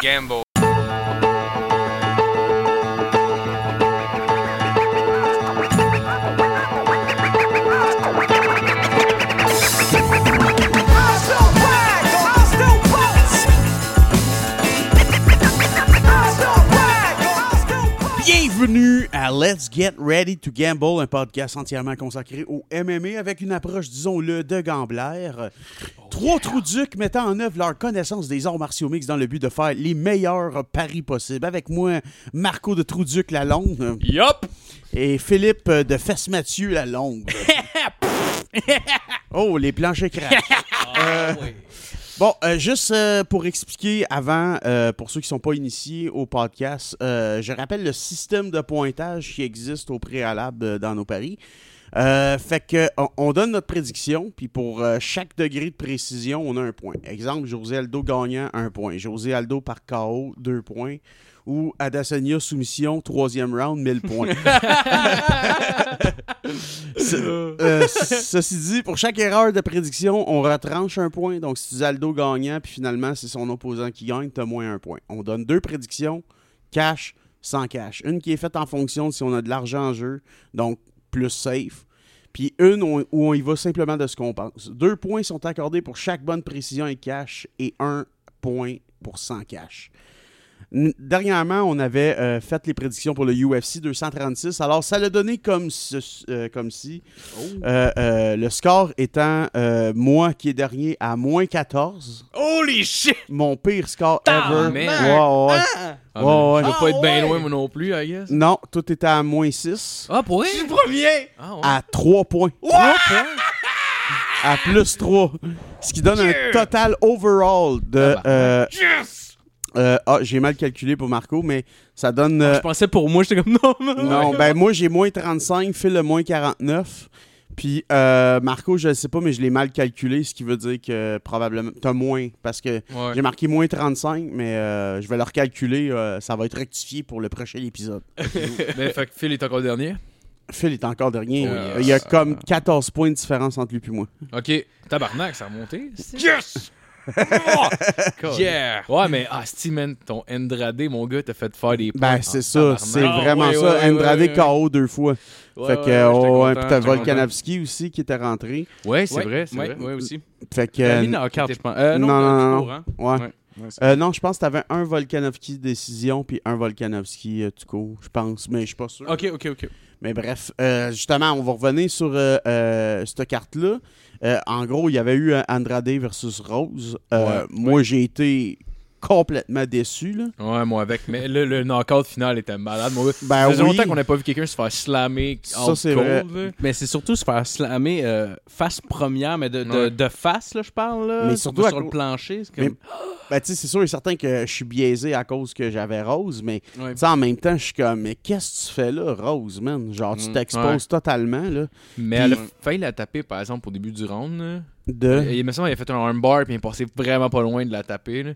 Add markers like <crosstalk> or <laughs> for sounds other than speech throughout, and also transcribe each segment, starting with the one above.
Gamble. Bienvenue à Let's Get Ready to Gamble, un podcast entièrement consacré au MMA avec une approche, disons-le, de gamblère. Trois trous ducs mettant en œuvre leur connaissance des arts martiaux mix dans le but de faire les meilleurs paris possibles. Avec moi, Marco de Trouduc la longue Yup! et Philippe de Fesse Mathieu la longue. <laughs> oh, les planchers craquent. Euh, Bon, euh, juste euh, pour expliquer avant, euh, pour ceux qui ne sont pas initiés au podcast, euh, je rappelle le système de pointage qui existe au préalable euh, dans nos paris. Euh, fait que on, on donne notre prédiction, puis pour chaque degré de précision, on a un point. Exemple, José Aldo gagnant, un point. José Aldo par KO, deux points. Ou Adesanya soumission, troisième round, 1000 points. <laughs> Euh, ceci dit, pour chaque erreur de prédiction, on retranche un point. Donc, si tu dis Aldo gagnant, puis finalement, c'est son opposant qui gagne, t'as moins un point. On donne deux prédictions, cash, sans cash. Une qui est faite en fonction de si on a de l'argent en jeu, donc plus safe. Puis une où où on y va simplement de ce qu'on pense. Deux points sont accordés pour chaque bonne précision et cash, et un point pour sans cash. Dernièrement, on avait euh, fait les prédictions pour le UFC 236. Alors, ça l'a donné comme, ce- euh, comme si euh, euh, le score étant euh, moi qui est dernier à moins 14. Holy shit! Mon pire score ever. man. Ouais, ouais. Ah, Ouais, ouais. Je vais pas être bien ouais. loin, moi non plus, I guess. Non, tout était à moins 6. Ah, pour? Je suis le premier! Ah, ouais. À 3 points. Trois points? À plus 3. Ce qui donne un total overall de. Euh, Yes! Euh, ah, j'ai mal calculé pour Marco, mais ça donne. euh, Je pensais pour moi, j'étais comme non, non. Non, ben moi j'ai moins 35, Phil le moins 49. Puis euh, Marco, je ne sais pas, mais je l'ai mal calculé, ce qui veut dire que probablement t'as moins. Parce que Ouais. j'ai marqué moins 35, mais euh, je vais le recalculer. euh, ça va être rectifié pour le prochain épisode. <laughs> Ben, fait que Phil est encore dernier. Phil est encore dernier. Oh, yes. Il y a comme 14 points de différence entre lui et moi. Ok. Tabarnak, ça a remonté. Yes! <laughs> Yeah! Ouais, mais ah, man, ton Andrade, mon gars, t'as fait faire des points. Ben, en c'est ça, c'est Ah, vraiment ouais, ça. Andrade ouais, ouais. KO deux fois. Ouais, fait que, ouais, oh, puis t'as. Volkanovski aussi qui était rentré. Ouais, c'est Ouais, vrai, c'est ouais, vrai. ouais, aussi. Fait que. Euh, euh. Euh, non, non, non, hein? ouais. Euh, non, je pense que t'avais un Volkanovski décision puis un Volkanovski euh, tout court, je pense, mais je suis pas sûr. Ok, ok, ok. Mais bref, euh, justement, on va revenir sur euh, euh, cette carte-là. Euh, en gros, il y avait eu Andrade versus Rose. Euh, Ouais, moi, j'ai été complètement déçu. Là. Ouais, moi avec. Mais le, le knockout final était malade, mon gars. Ben ça faisait oui. longtemps qu'on n'avait pas vu quelqu'un se faire slammer Ça, out c'est cold, vrai. là. Mais c'est surtout se faire slammer euh, face première, mais de, de, Ouais. de face, là, je parle. Là, Mais surtout à sur le plancher. C'est comme... <gasps> Ben, tu sais, c'est sûr et certain que je suis biaisé à cause que j'avais Rose, mais Ouais. en même temps, je suis comme, mais qu'est-ce que tu fais là, Rose, man? Genre, tu Mm, t'exposes totalement, là. Mais Puis- elle a failli la taper, par exemple, au début du round. là. De... Il me semble qu'il a fait un armbar puis il est passé vraiment pas loin de la taper. là.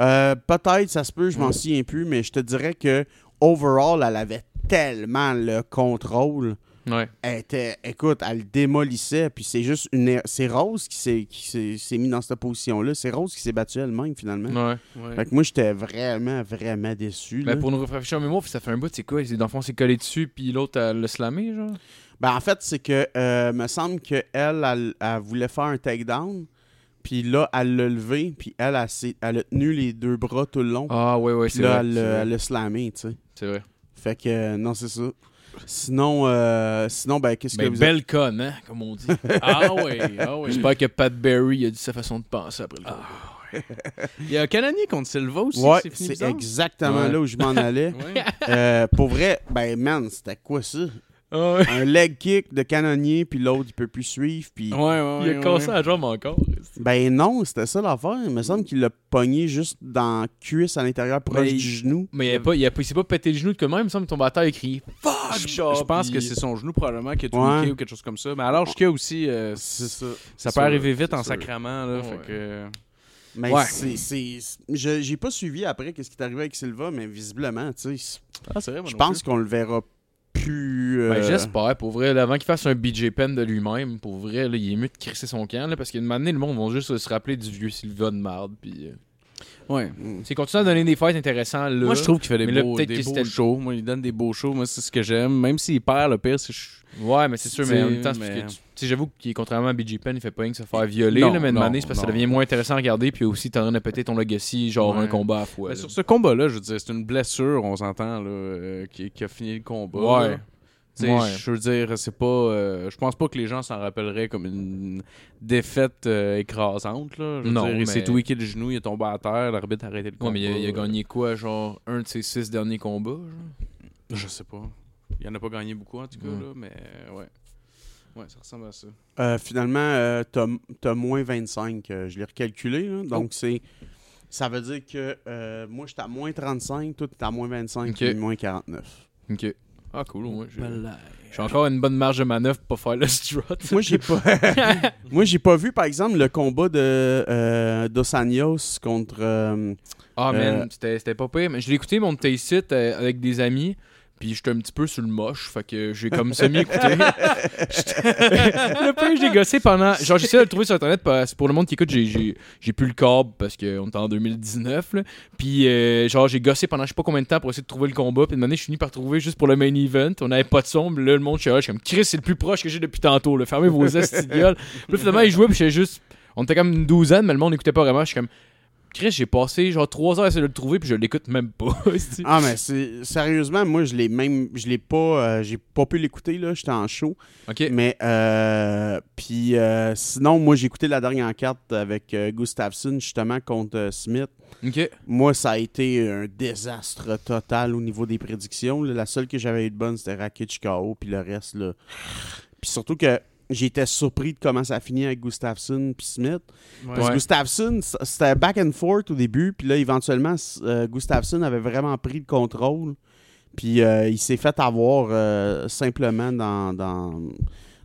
Euh, Peut-être, ça se peut, je m'en souviens plus, mais je te dirais que overall, elle avait tellement le contrôle. Ouais. Elle était, écoute, elle le démolissait, puis c'est juste une. er- C'est Rose qui s'est qui s'est- s'est mis dans cette position-là. C'est Rose qui s'est battue elle-même, finalement. Ouais. Ouais. Fait que moi, j'étais vraiment, vraiment déçu. Ben, pour nous rafraîchir en mémoire, ça fait un bout, c'est quoi? Dans le fond, c'est collé dessus puis l'autre elle l'a slamé, genre? Ben, en fait, c'est que, euh, me semble qu'elle, elle, elle voulait faire un takedown, puis là, elle l'a levé, puis elle, elle, s'est- elle a tenu les deux bras tout le long. Ah, ouais, ouais, puis c'est là, vrai. elle, l'a- vrai. elle l'a slamé, tu sais. C'est vrai. Fait que, euh, non, c'est ça. Sinon, euh, sinon ben, qu'est-ce que Ben, vous belle conne, hein, comme on dit. <laughs> Ah oui, ah oui. J'espère que Pat Berry a dit sa façon de penser après le combat. Il y a Canonier contre Silva aussi. Ouais, c'est fini c'est bizarre. exactement Ouais. là où je m'en allais. <laughs> Ouais. Euh, pour vrai, ben man, c'était quoi ça? Ouais. Un leg kick de canonnier, puis l'autre, il peut plus suivre, puis... Ouais, ouais, Il a cassé ouais. la jambe encore. Ben non, c'était ça l'affaire. Il me semble qu'il l'a pogné juste dans la cuisse à l'intérieur, proche Mais du genou. Mais il a pas, il a pas, il s'est pas pété le genou de même, il me semble, il tombe à terre et crié Fuck! Je, genre, je pense puis- que c'est son genou probablement qui a Ouais. tweaké ou quelque chose comme ça. Mais alors, jusqu'à aussi, euh, C'est ça. ça peut sûr, arriver vite en sûr. sacrament. Là, Ouais. fait que... Mais Ouais. c'est... c'est- je- J'ai pas suivi après qu'est-ce qui est arrivé avec Silva, mais visiblement, tu sais, Ah, c'est vrai, moi je pense qu'on le verra plus... euh, Ben, j'espère, pour vrai, là, avant qu'il fasse un BJ Penn de lui-même, pour vrai, là, il est mieux de crisser son camp, là, parce moment donné, le monde va juste se rappeler du vieux Sylvain de marde, puis... Ouais. C'est continuer à donner des fights intéressants là. Moi, je trouve qu'il fait des Mais beaux, des beaux shows. Moi, il donne des beaux shows. Moi, c'est ce que j'aime. Même s'il perd, le pire, c'est Ouais, mais c'est sûr, mais en même temps, mais- j'avoue qu'il contrairement à BG Penn, il fait pas rien que se faire violer, Non, là, mais c'est parce que ça devient moins intéressant à regarder, puis aussi t'es en train de péter ton legacy, genre Ouais. un combat à fois. Là. sur ce combat-là, je veux dire, c'est une blessure, on s'entend, là, euh, qui, qui a fini le combat. Ouais. là. Ouais. Je veux dire, c'est pas. euh, je pense pas que les gens s'en rappelleraient comme une défaite euh, écrasante. Là. Je veux Non, dire, il s'est tweaké le genou, il est tombé à terre, l'arbitre a arrêté le Ouais, combat. mais il a, il a gagné quoi, genre un de ses six derniers combats genre? Je sais pas. Il en a pas gagné beaucoup en tout cas, là, mais euh, ouais. Ouais, ça ressemble à ça. Euh, finalement, euh, t'as t'as moins 25. euh, je l'ai recalculé. là. donc, Oh. c'est. Ça veut dire que euh, moi, j'étais à moins 35, toi, t'es à moins 25, Ok. puis moins 49. Ok. Ah, cool, ouais. J'ai Voilà. encore une bonne marge de manœuvre pour pas faire le strut. Moi, j'ai pas. <laughs> moi, j'ai pas vu, par exemple, le combat de euh, Dos Anjos contre. euh, Ah, Euh, man, c'était c'était pas pire. Mais je l'ai écouté, mon taste it euh, avec des amis. Puis j'étais un petit peu sur le moche, fait que j'ai comme semi-écouté. <laughs> le j'ai gossé pendant. Genre, j'essaie de le trouver sur internet parce pour le monde qui écoute, j'ai- plus le câble parce qu'on est en 2019. Là. Puis, euh, genre, j'ai gossé pendant je sais pas combien de temps pour essayer de trouver le combat. Puis, de manière, je finis par trouver juste pour le main event. On avait pas de puis Là, le monde, je suis suis comme Chris, c'est le plus proche que j'ai depuis tantôt. Là. Fermez vos esti de gueule. Puis finalement, il jouait, puis j'étais juste. On était comme une douzaine, mais le monde n'écoutait pas vraiment. Je suis comme. Chris, j'ai passé genre 3 heures à essayer de le trouver, puis je l'écoute même pas. <laughs> Ah, mais c'est. Sérieusement, moi, je l'ai même. Je l'ai pas. euh, j'ai pas pu l'écouter, là. J'étais en show. ok. Mais. Euh, puis, euh, sinon, moi, j'ai écouté la dernière carte avec Gustafsson, justement, contre Smith. Ok. Moi, ça a été un désastre total au niveau des prédictions. là. La seule que j'avais eu de bonne, c'était Rakic KO, puis le reste, là. Puis surtout que j'étais surpris de comment ça a fini avec Gustafsson puis Smith. Parce que. Gustafsson, c'était back and forth au début, puis là, éventuellement, euh, Gustafsson avait vraiment pris le contrôle. Puis euh, il s'est fait avoir euh, simplement dans, dans-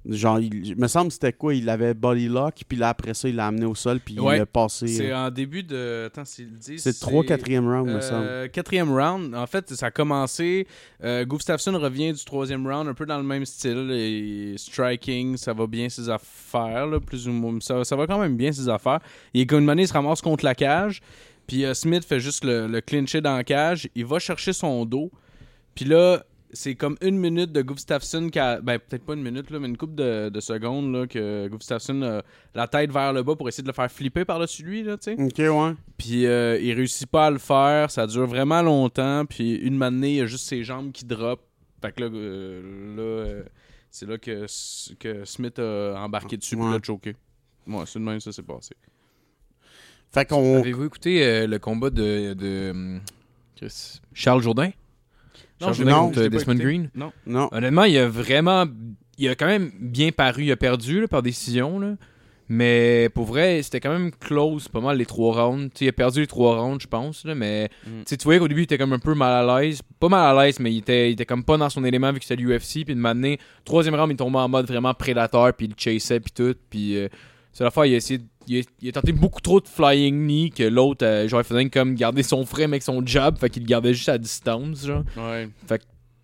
Genre, il, me semble que c'était quoi? Il avait body lock, puis là, après ça, il l'a amené au sol, puis Ouais. il l'a passé. C'est euh, en début de. Attends, s'ils le disent. C'est le 3 4 round, me semble. Euh, quatrième round, en fait, ça a commencé. Euh, Gustafsson revient du troisième round, un peu dans le même style. Et striking, ça va bien ses affaires, là, plus ou moins. Ça, ça va quand même bien ses affaires. Il est une il se ramasse contre la cage. Puis euh, Smith fait juste le, le clincher dans la cage. Il va chercher son dos. Puis là, c'est comme une minute de Gustafsson qui a. Ben, peut-être pas une minute, là, mais une couple de, de secondes là, que Gustafsson a la tête vers le bas pour essayer de le faire flipper par-dessus lui, là, tu sais. Ok, ouais. Puis euh, il réussit pas à le faire, ça dure vraiment longtemps. Puis une matinée, il y a juste ses jambes qui drop. Fait que là, euh, là euh, c'est là que, que Smith a embarqué dessus puis Ouais. l'a choqué. Ouais, c'est de même ça s'est passé. Fait qu'on. Avez-vous écouté euh, le combat de, de hum, Chris- Charles Jourdain? Non, contre pas Desmond. Green? Non. Non. Honnêtement, il a vraiment. Il a quand même bien paru. Il a perdu là, par décision. Là. Mais pour vrai, c'était quand même close, pas mal les trois rounds. Il a perdu les trois rounds, je pense. Là, mais Mm. tu voyais qu'au début, il était comme un peu mal à l'aise. Pas mal à l'aise, mais il était, il était comme pas dans son élément vu que c'était l'UFC. Puis de maintenant, troisième round, il tombait en mode vraiment prédateur. Puis il chassait, puis tout. Puis euh, c'est la fois, il a essayé. de- Il a, il a tenté beaucoup trop de flying knee que l'autre, euh, genre, il faisait comme garder son frame avec son jab. Fait qu'il le gardait juste à distance, genre. Ouais.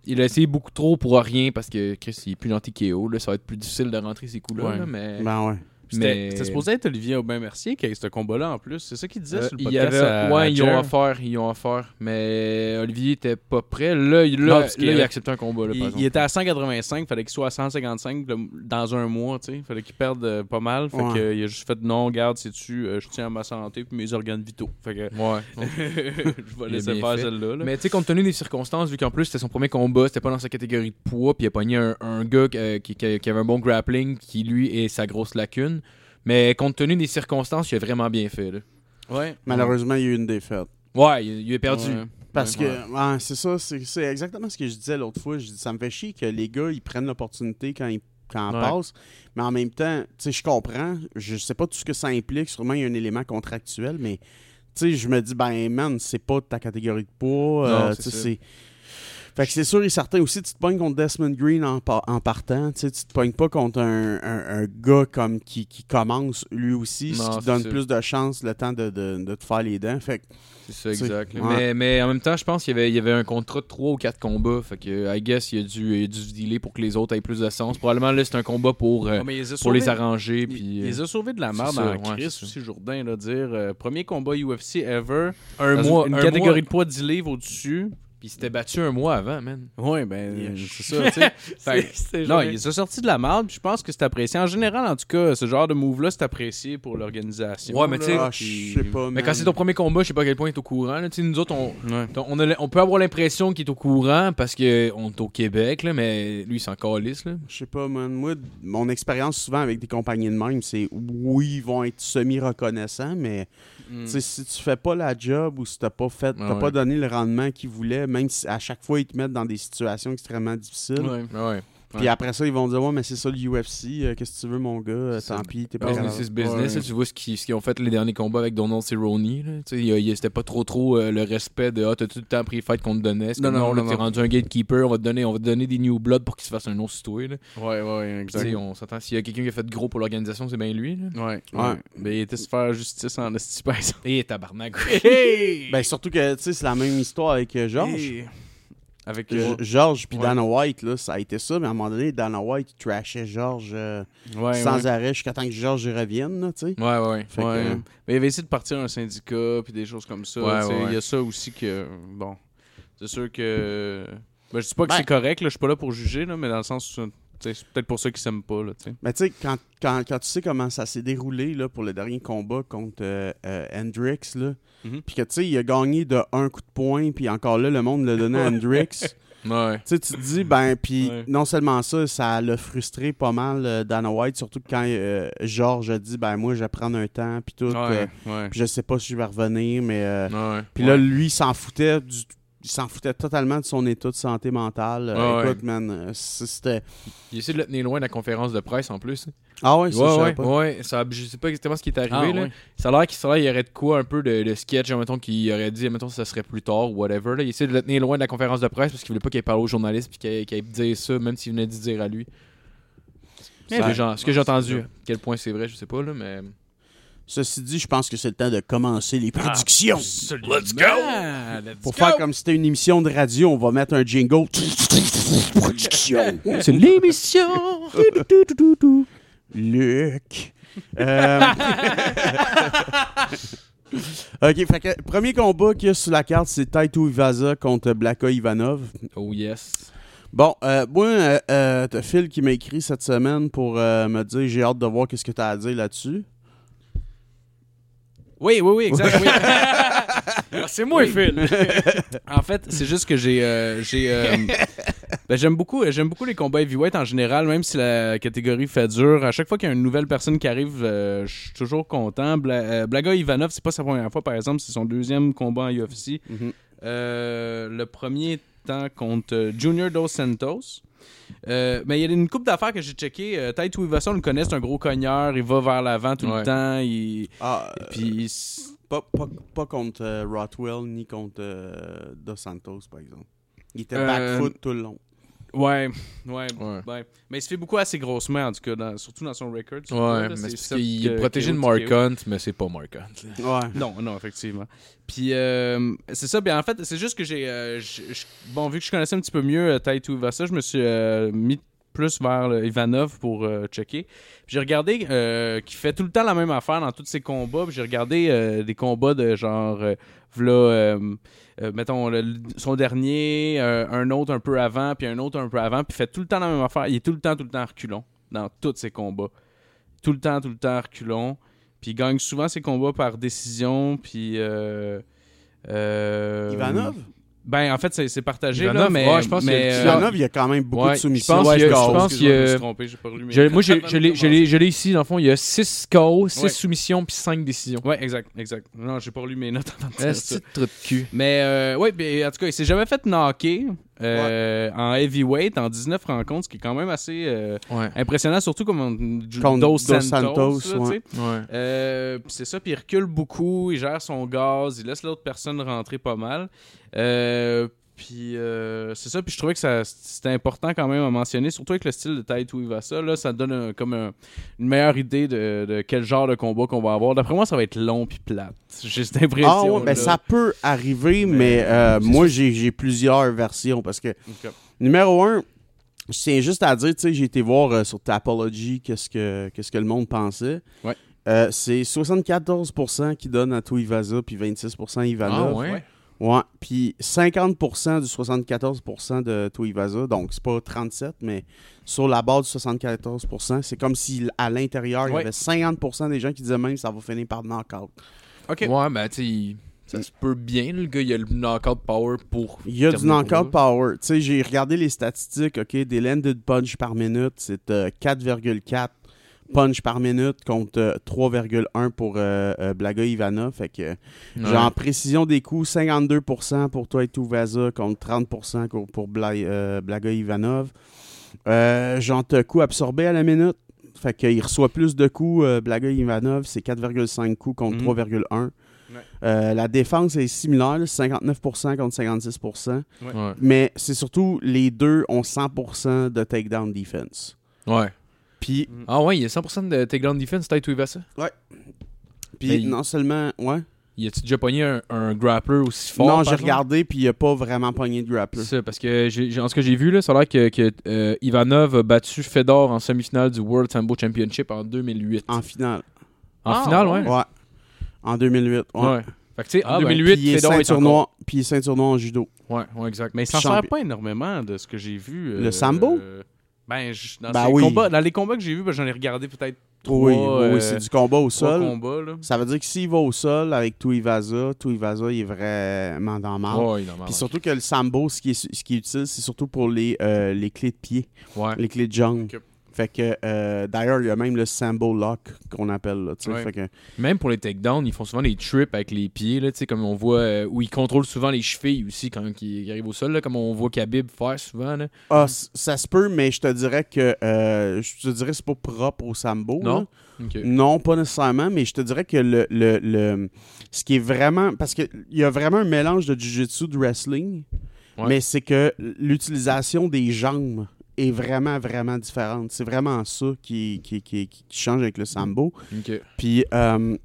Il a essayé beaucoup trop pour rien parce que Chris il est plus gentil KO. Là, ça va être plus difficile de rentrer ces coups-là. Ouais. là, mais Ben ouais. C'était Mais- c'était supposé être Olivier Aubin-Mercier qui a eu ce combat-là en plus. C'est ça qu'il disait Euh, sur le il podcast. avait, à- ouais, à ils ont offert, ils ont offert. Mais Olivier était pas prêt. Là, il- Non, là, parce là, il a accepté un combat. Là, Il, était à 185, fallait qu'il soit à 155 le- dans un mois, tu sais. Fallait qu'il perde euh, pas mal. Fait Ouais. que, euh, il a juste fait non, garde, sais-tu, euh, je tiens à ma santé puis mes organes vitaux. Fait que Ouais. <laughs> je vais laisser faire celle-là. là. Mais tu sais, compte tenu des circonstances, vu qu'en plus c'était son premier combat, c'était pas dans sa catégorie de poids, puis il a pogné un, un gars euh, qui, qui- qui avait un bon grappling, qui lui est sa grosse lacune. Mais compte tenu des circonstances, il a vraiment bien fait. Là. Ouais. Malheureusement, il y a eu une défaite. Ouais, il, il a perdu. Ouais. Parce Ouais. que, ouais, c'est ça, c'est exactement ce que je disais l'autre fois. Je dis, ça me fait chier que les gars, ils prennent l'opportunité quand ils quand Ouais. passe. Mais en même temps, tu sais, je comprends. Je sais pas tout ce que ça implique. Sûrement, il y a un élément contractuel, mais tu sais, je me dis, ben, man, c'est pas de ta catégorie de poids. Non, euh, c'est tu sais, ça. c'est. Fait que c'est sûr et certain aussi, tu te pognes contre Desmond Green en, par- en partant. Tu sais, tu te pognes pas contre un, un- un gars comme qui, qui commence lui aussi, Non, ce qui donne plus de chance le temps de, de, de te faire les dents. Fait que C'est ça, exact. ouais. Mais, mais en même temps, je pense qu'il y avait, il y avait un contrat de 3 ou 4 combats. Fait que, I guess, il a dû, il a dû dealer pour que les autres aient plus de sens. Probablement, là, c'est un combat pour, euh, il les pour les arranger. Il, Puis, il les a sauvés de la merde en ouais, Chris aussi, Jourdain, là, dire euh, premier combat UFC ever. un dans mois, une, une un catégorie mois- de poids 10 livres au-dessus. Puis il s'était battu un mois avant, man. Oui, ben, Yeah. c'est ça, <laughs> tu sais. C'est- Non, il s'est sorti de la merde, puis je pense que c'est apprécié. En général, en tout cas, ce genre de move-là, c'est apprécié pour l'organisation. Ouais, mais tu sais- ah, je sais pas. Mais quand c'est ton premier combat, je sais pas à quel point il est au courant. là. Tu sais, Nous autres, on, Ouais. on, a- on peut avoir l'impression qu'il est au courant parce qu'on est au Québec, là, mais lui, il s'en calisse. Là. Je sais pas, man. Moi, mon expérience souvent avec des compagnies de même, c'est oui, ils vont être semi-reconnaissants, mais Mm. tu sais, si tu fais pas la job ou si t'as pas fait, t'as Ah ouais. pas donné le rendement qu'ils voulaient, même si à chaque fois ils te mettent dans des situations extrêmement difficiles. Ouais. Ouais. Puis après ça, ils vont dire Ouais, mais c'est ça le UFC, euh, qu'est-ce que tu veux, mon gars, Euh, C'est- tant pis, t'es pas Business grave. is business. Ouais. tu vois ce qu'ils ce qu'ils ont fait les derniers combats avec Donald Cerrone. là. Tu sais, il y a- il y a- C'était pas trop trop euh, le respect de Ah, t'as tout le temps pris le fight qu'on te donnait. C'est Non, comme, non, là, non, t'es non. rendu un gatekeeper, on va te donner, on va te donner des new blood pour qu'il se fasse un autre citoyen. là. Ouais, ouais, Tu sais, exact. on s'entend, s'il y a quelqu'un qui a fait gros pour l'organisation, c'est bien lui. Là. Ouais, Ouais. ouais. Mais il était se faire justice en esti, par exemple. Et tabarnak. Hey! Ben, surtout que, tu sais, c'est la même histoire avec euh, Georges. Hey! Avec euh, Georges puis Ouais. Dana White, là, ça a été ça, mais à un moment donné, Dana White il trashait Georges euh, ouais, sans ouais. arrêt jusqu'à temps que Georges y revienne, là, tu sais. Ouais, ouais. Que, euh, Mais il avait essayé de partir un syndicat puis des choses comme ça. Il y a ça aussi que. Bon. C'est sûr que. Ben, je dis pas que Ben- c'est correct, là, je suis pas là pour juger, là, mais dans le sens où c'est peut-être pour ça qu'ils s'aiment pas. Là. Mais tu sais, quand, quand, quand tu sais comment ça s'est déroulé là, pour le dernier combat contre euh, euh, Hendrix, là, Mhm. puis que tu sais, il a gagné de un coup de poing, puis encore là, le monde l'a donné à Hendrix. <laughs> Tu Ouais. sais, tu te dis, ben, puis Ouais. non seulement ça, ça l'a frustré pas mal euh, Dana White, surtout quand euh, Georges a dit, ben, moi, je vais prendre un temps, puis tout. euh, ouais. puis je sais pas si je vais revenir, mais. euh. Puis là, lui, il s'en foutait du. Il s'en foutait totalement de son état de santé mentale. Euh, Ah ouais. écoute, man, euh, c'était. Il essaie de le tenir loin de la conférence de presse en plus. Ah ouais, ça, je Ouais, savais ouais, pas. ouais. Ça, je sais pas exactement ce qui est arrivé. Ah, là. ouais. Ça a l'air qu'il y aurait de quoi un peu de, de sketch, mettons, qu'il aurait dit, mettons, ça serait plus tard ou whatever. Là. Il essaie de le tenir loin de la conférence de presse parce qu'il voulait pas qu'il parle aux journalistes puis qu'il qu'il aille dire ça, même s'il venait de dire à lui. Ce Ben, que j'ai- ce que j'ai ouais, c'est entendu. À quel point c'est vrai, je sais pas, là, mais. Ceci dit, je pense que c'est le temps de commencer les prédictions. Let's go! Let's Pour go! faire comme si c'était une émission de radio, on va mettre un jingle. Prédiction. C'est l'émission! Luc. Euh, <laughs> ok, fait que premier combat qu'il y a sur la carte, c'est Taito Ivaza contre Blaka Ivanov. Oh yes. Bon, euh, moi, euh, euh, t'as Phil qui m'a écrit cette semaine pour euh, me dire j'ai hâte de voir qu'est-ce que t'as à dire là-dessus. Oui, oui, oui, exact. oui. <laughs> Ah, c'est moi, Phil! En fait, c'est juste que j'ai. euh, j'ai euh, <laughs> ben, j'aime beaucoup, j'aime beaucoup les combats heavyweight en général, même si la catégorie fait dur. À chaque fois qu'il y a une nouvelle personne qui arrive, euh, je suis toujours content. Bla- euh, Blaga Ivanov, c'est pas sa première fois, par exemple, c'est son deuxième combat en UFC. Mhm. Euh, le premier temps contre Junior Dos Santos. Euh, mais il y a une coupe d'affaires que j'ai checké. Euh, Taito Ivason, on le connaît, c'est un gros cogneur. Il va vers l'avant tout Ouais. le temps. Il... Ah, euh, Puis il pas, pas, pas contre euh, Rothwell ni contre euh, Dos Santos, par exemple. Il était Euh, back foot tout le long. Ouais, ouais, Ouais. ouais. Mais il se fait beaucoup à ses grosses mains, en tout cas, dans- surtout dans son record. Ouais, là, mais c'est qu'il est protégé de Mark Hunt, mais c'est pas Mark Hunt. Ouais. Non, non, effectivement. Puis, euh, c'est ça. Bien, en fait, c'est juste que j'ai. euh, bon, vu que je connaissais un petit peu mieux euh, Taito Ivasa, je me suis euh, mis plus vers le Ivanov pour euh, checker. Puis J'ai regardé euh, qu'il fait tout le temps la même affaire dans tous ses combats. Puis J'ai regardé euh, des combats de genre. euh, v'là, euh, mettons, son dernier, euh, un autre un peu avant, puis un autre un peu avant. Puis fait tout le temps la même affaire. Il est tout le temps, tout le temps reculon dans tous ses combats. Tout le temps, tout le temps reculon. Puis il gagne souvent ses combats par décision. Puis. Euh, Ivanov? Ben, en fait, c'est partagé, Ivanov, là, mais. ouais, je pense mais, euh, Ivanov, il y a quand même beaucoup Ouais, de je soumissions. pense Ouais, je je pense. qu'il y a- je me suis trompé, j'ai pas relu mes Je- notes moi, je l'ai- je je ici, dans le fond. Il y a 6 KO, 6 Ouais. soumissions, puis 5 décisions. Ouais, exact, exact. Non, j'ai pas relu mes notes avant de dire ça. C'est trou de cul. Mais, euh, ouais, ben, en tout cas, il s'est jamais fait knocker euh, en heavyweight en 19 rencontres, ce qui est quand même assez euh, Ouais. impressionnant, surtout comme on- Dos Santos. Santos, ouais. Euh, c'est ça, puis il recule beaucoup, il gère son gaz, il laisse l'autre personne rentrer pas mal. Puis euh, c'est ça, puis je trouvais que ça c'était important quand même à mentionner, surtout avec le style de taille où il va ça, là, ça donne un- comme un- une meilleure idée de, de quel genre de combat qu'on va avoir. D'après moi, ça va être long puis plate. <laughs> J'ai cette impression. Ah ouais, ben ça peut arriver, mais, Mais, euh, c'est moi, j'ai j'ai plusieurs versions parce que Numéro un, je tiens juste à dire, tu sais, j'ai été voir euh, sur Tapology qu'est-ce que, qu'est-ce que le monde pensait. Ouais. Euh, c'est 74% qui donne à Tuivasa, puis 26% à Ah, Ivanov. ouais? Ouais. Puis 50% du 74% de Tuivasa, donc c'est pas 37, mais sur la base du 74%, c'est comme si à l'intérieur, il y avait 50% des gens qui disaient même que ça va finir par knockout. Ok. Ouais, ben, tu sais, ça se peut bien. Le gars, il a le knockout power pour. Il y a du knockout power. Tu sais, j'ai regardé les statistiques, OK, des landed punch par minute, c'est euh, 4,4 punch par minute contre euh, 3,1 pour euh, euh, Blaga Ivanov. Fait que, Ouais. genre, en précision des coups, 52% pour toi et Vaza contre 30% co- pour Bla- euh, Blaga Ivanov. Euh, genre, t'as coup absorbé à la minute. Fait qu'il reçoit plus de coups, euh, Blaga Ivanov, c'est 4,5 coups contre Mhm. 3,1. Ouais. Euh, la défense est similaire, là, 59% contre 56%. Ouais. Mais c'est surtout les deux ont 100% de takedown defense. Ouais. Puis, Ah, ouais, il y a 100% de takedown defense, Taito Ivasa. puis Mais- non seulement, ouais. Y a-tu déjà pogné un, un grappler aussi fort non, j'ai regardé puis il a pas vraiment pogné de grappler. C'est ça, parce que j'ai, en ce que j'ai vu, là, ça a l'air que, que, euh, Ivanov a battu Fedor en semi-finale du World Sambo Championship en 2008. En finale. En Ah, finale, ouais? ouais. Ouais. En 2008. Ouais. Ouais. Fait que tu sais, Ah, en ben, 2008, Puis il est Fedor est encore... puis il est ceinture noire en judo. Ouais, ouais, exact. Mais il s'en Champion. sert pas énormément de ce que j'ai vu. Le sambo? euh, Ben, je- dans, Ben oui. combats, dans les combats que j'ai vus, ben, j'en ai regardé peut-être trois, oui, oui, euh, c'est du combat au sol. combats. Là. Ça veut dire que s'il va au sol avec Tuivasa, Tuivasa il est vraiment dans. Ouais, non, Puis surtout que le sambo, ce qui est, ce qui est utile, c'est surtout pour les, euh, les clés de pied, Ouais. les clés de. Ok. Fait que, euh, d'ailleurs, il y a même le sambo lock qu'on appelle, là. Ouais. Fait que, Même pour les takedowns, ils font souvent des trips avec les pieds, là, comme on voit, euh, où ils contrôlent souvent les chevilles aussi quand ils, ils arrivent au sol, là, comme on voit Khabib faire souvent. Là. Ah, ça se peut, mais je te dirais que euh, je te dirais c'est pas propre au sambo. Non? Non, pas nécessairement, mais je te dirais que le, le, le- ce qui est vraiment parce qu'il y a vraiment un mélange de jiu-jitsu de wrestling, Ouais. mais c'est que l'utilisation des jambes est vraiment vraiment différente. C'est vraiment ça qui, qui, qui, qui change avec le sambo. Puis euh,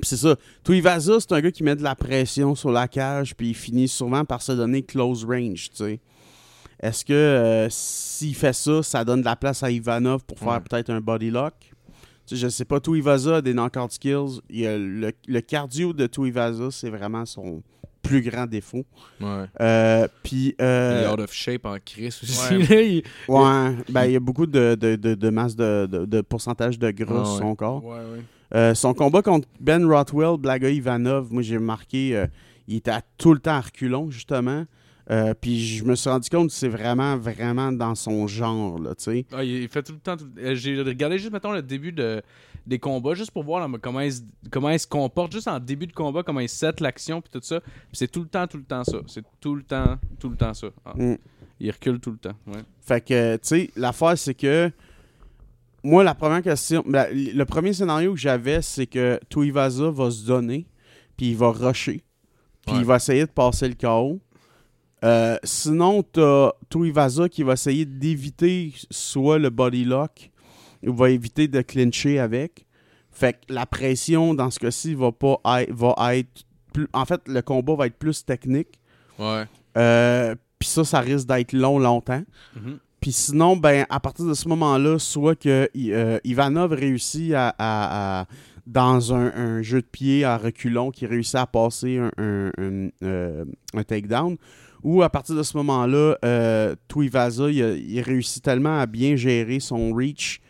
puis c'est ça. Tuivasa, c'est un gars qui met de la pression sur la cage, puis il finit souvent par se donner close range, tu sais. Est-ce que euh, s'il fait ça, ça donne de la place à Ivanov pour faire Ouais. peut-être un body lock? Tu sais, je sais pas, Tuivasa a des knockout skills. Il a le, le cardio de Tuivasa, c'est vraiment son plus grand défaut. Ouais. Euh, puis... euh, Il est out of shape en crise aussi. Ouais. là, il- ouais, ben, il y a beaucoup de, de, de, de masse de, de, de pourcentage de gras Ah sur son corps. Ouais. Euh, son combat contre Ben Rothwell, Blaga Ivanov, moi j'ai remarqué, euh, il était tout le temps à reculons, justement. Euh, Puis je me suis rendu compte que c'est vraiment, vraiment dans son genre, là, tu sais. Ah, il fait tout le temps. tout- J'ai regardé juste, mettons, le début de, des combats, juste pour voir là, comment, il se, comment se comporte, juste en début de combat, comment il set l'action, puis tout ça. C'est tout le temps, tout le temps ça. C'est tout le temps, tout le temps ça. Ah. Mm. Il recule tout le temps. Ouais. Fait que, tu sais, l'affaire, c'est que moi, la première question, ben, le premier scénario que j'avais, c'est que Tuivasa va se donner, puis il va rusher, puis Ouais. il va essayer de passer le KO. Euh, sinon, t'as Tuivasa qui va essayer d'éviter soit le body lock, va éviter de clincher avec. Fait que la pression, dans ce cas-ci, va pas être, va être plus... En fait, le combat va être plus technique. Ouais. Euh, puis ça, ça risque d'être long, longtemps. Mhm. Puis sinon, ben, à partir de ce moment-là, soit que euh, Ivanov réussit à, à- à- dans un, un jeu de pied à reculons, qui réussit à passer un, un, un, euh, takedown, ou à partir de ce moment-là, euh, Tuivasa, il, il réussit tellement à bien gérer son reach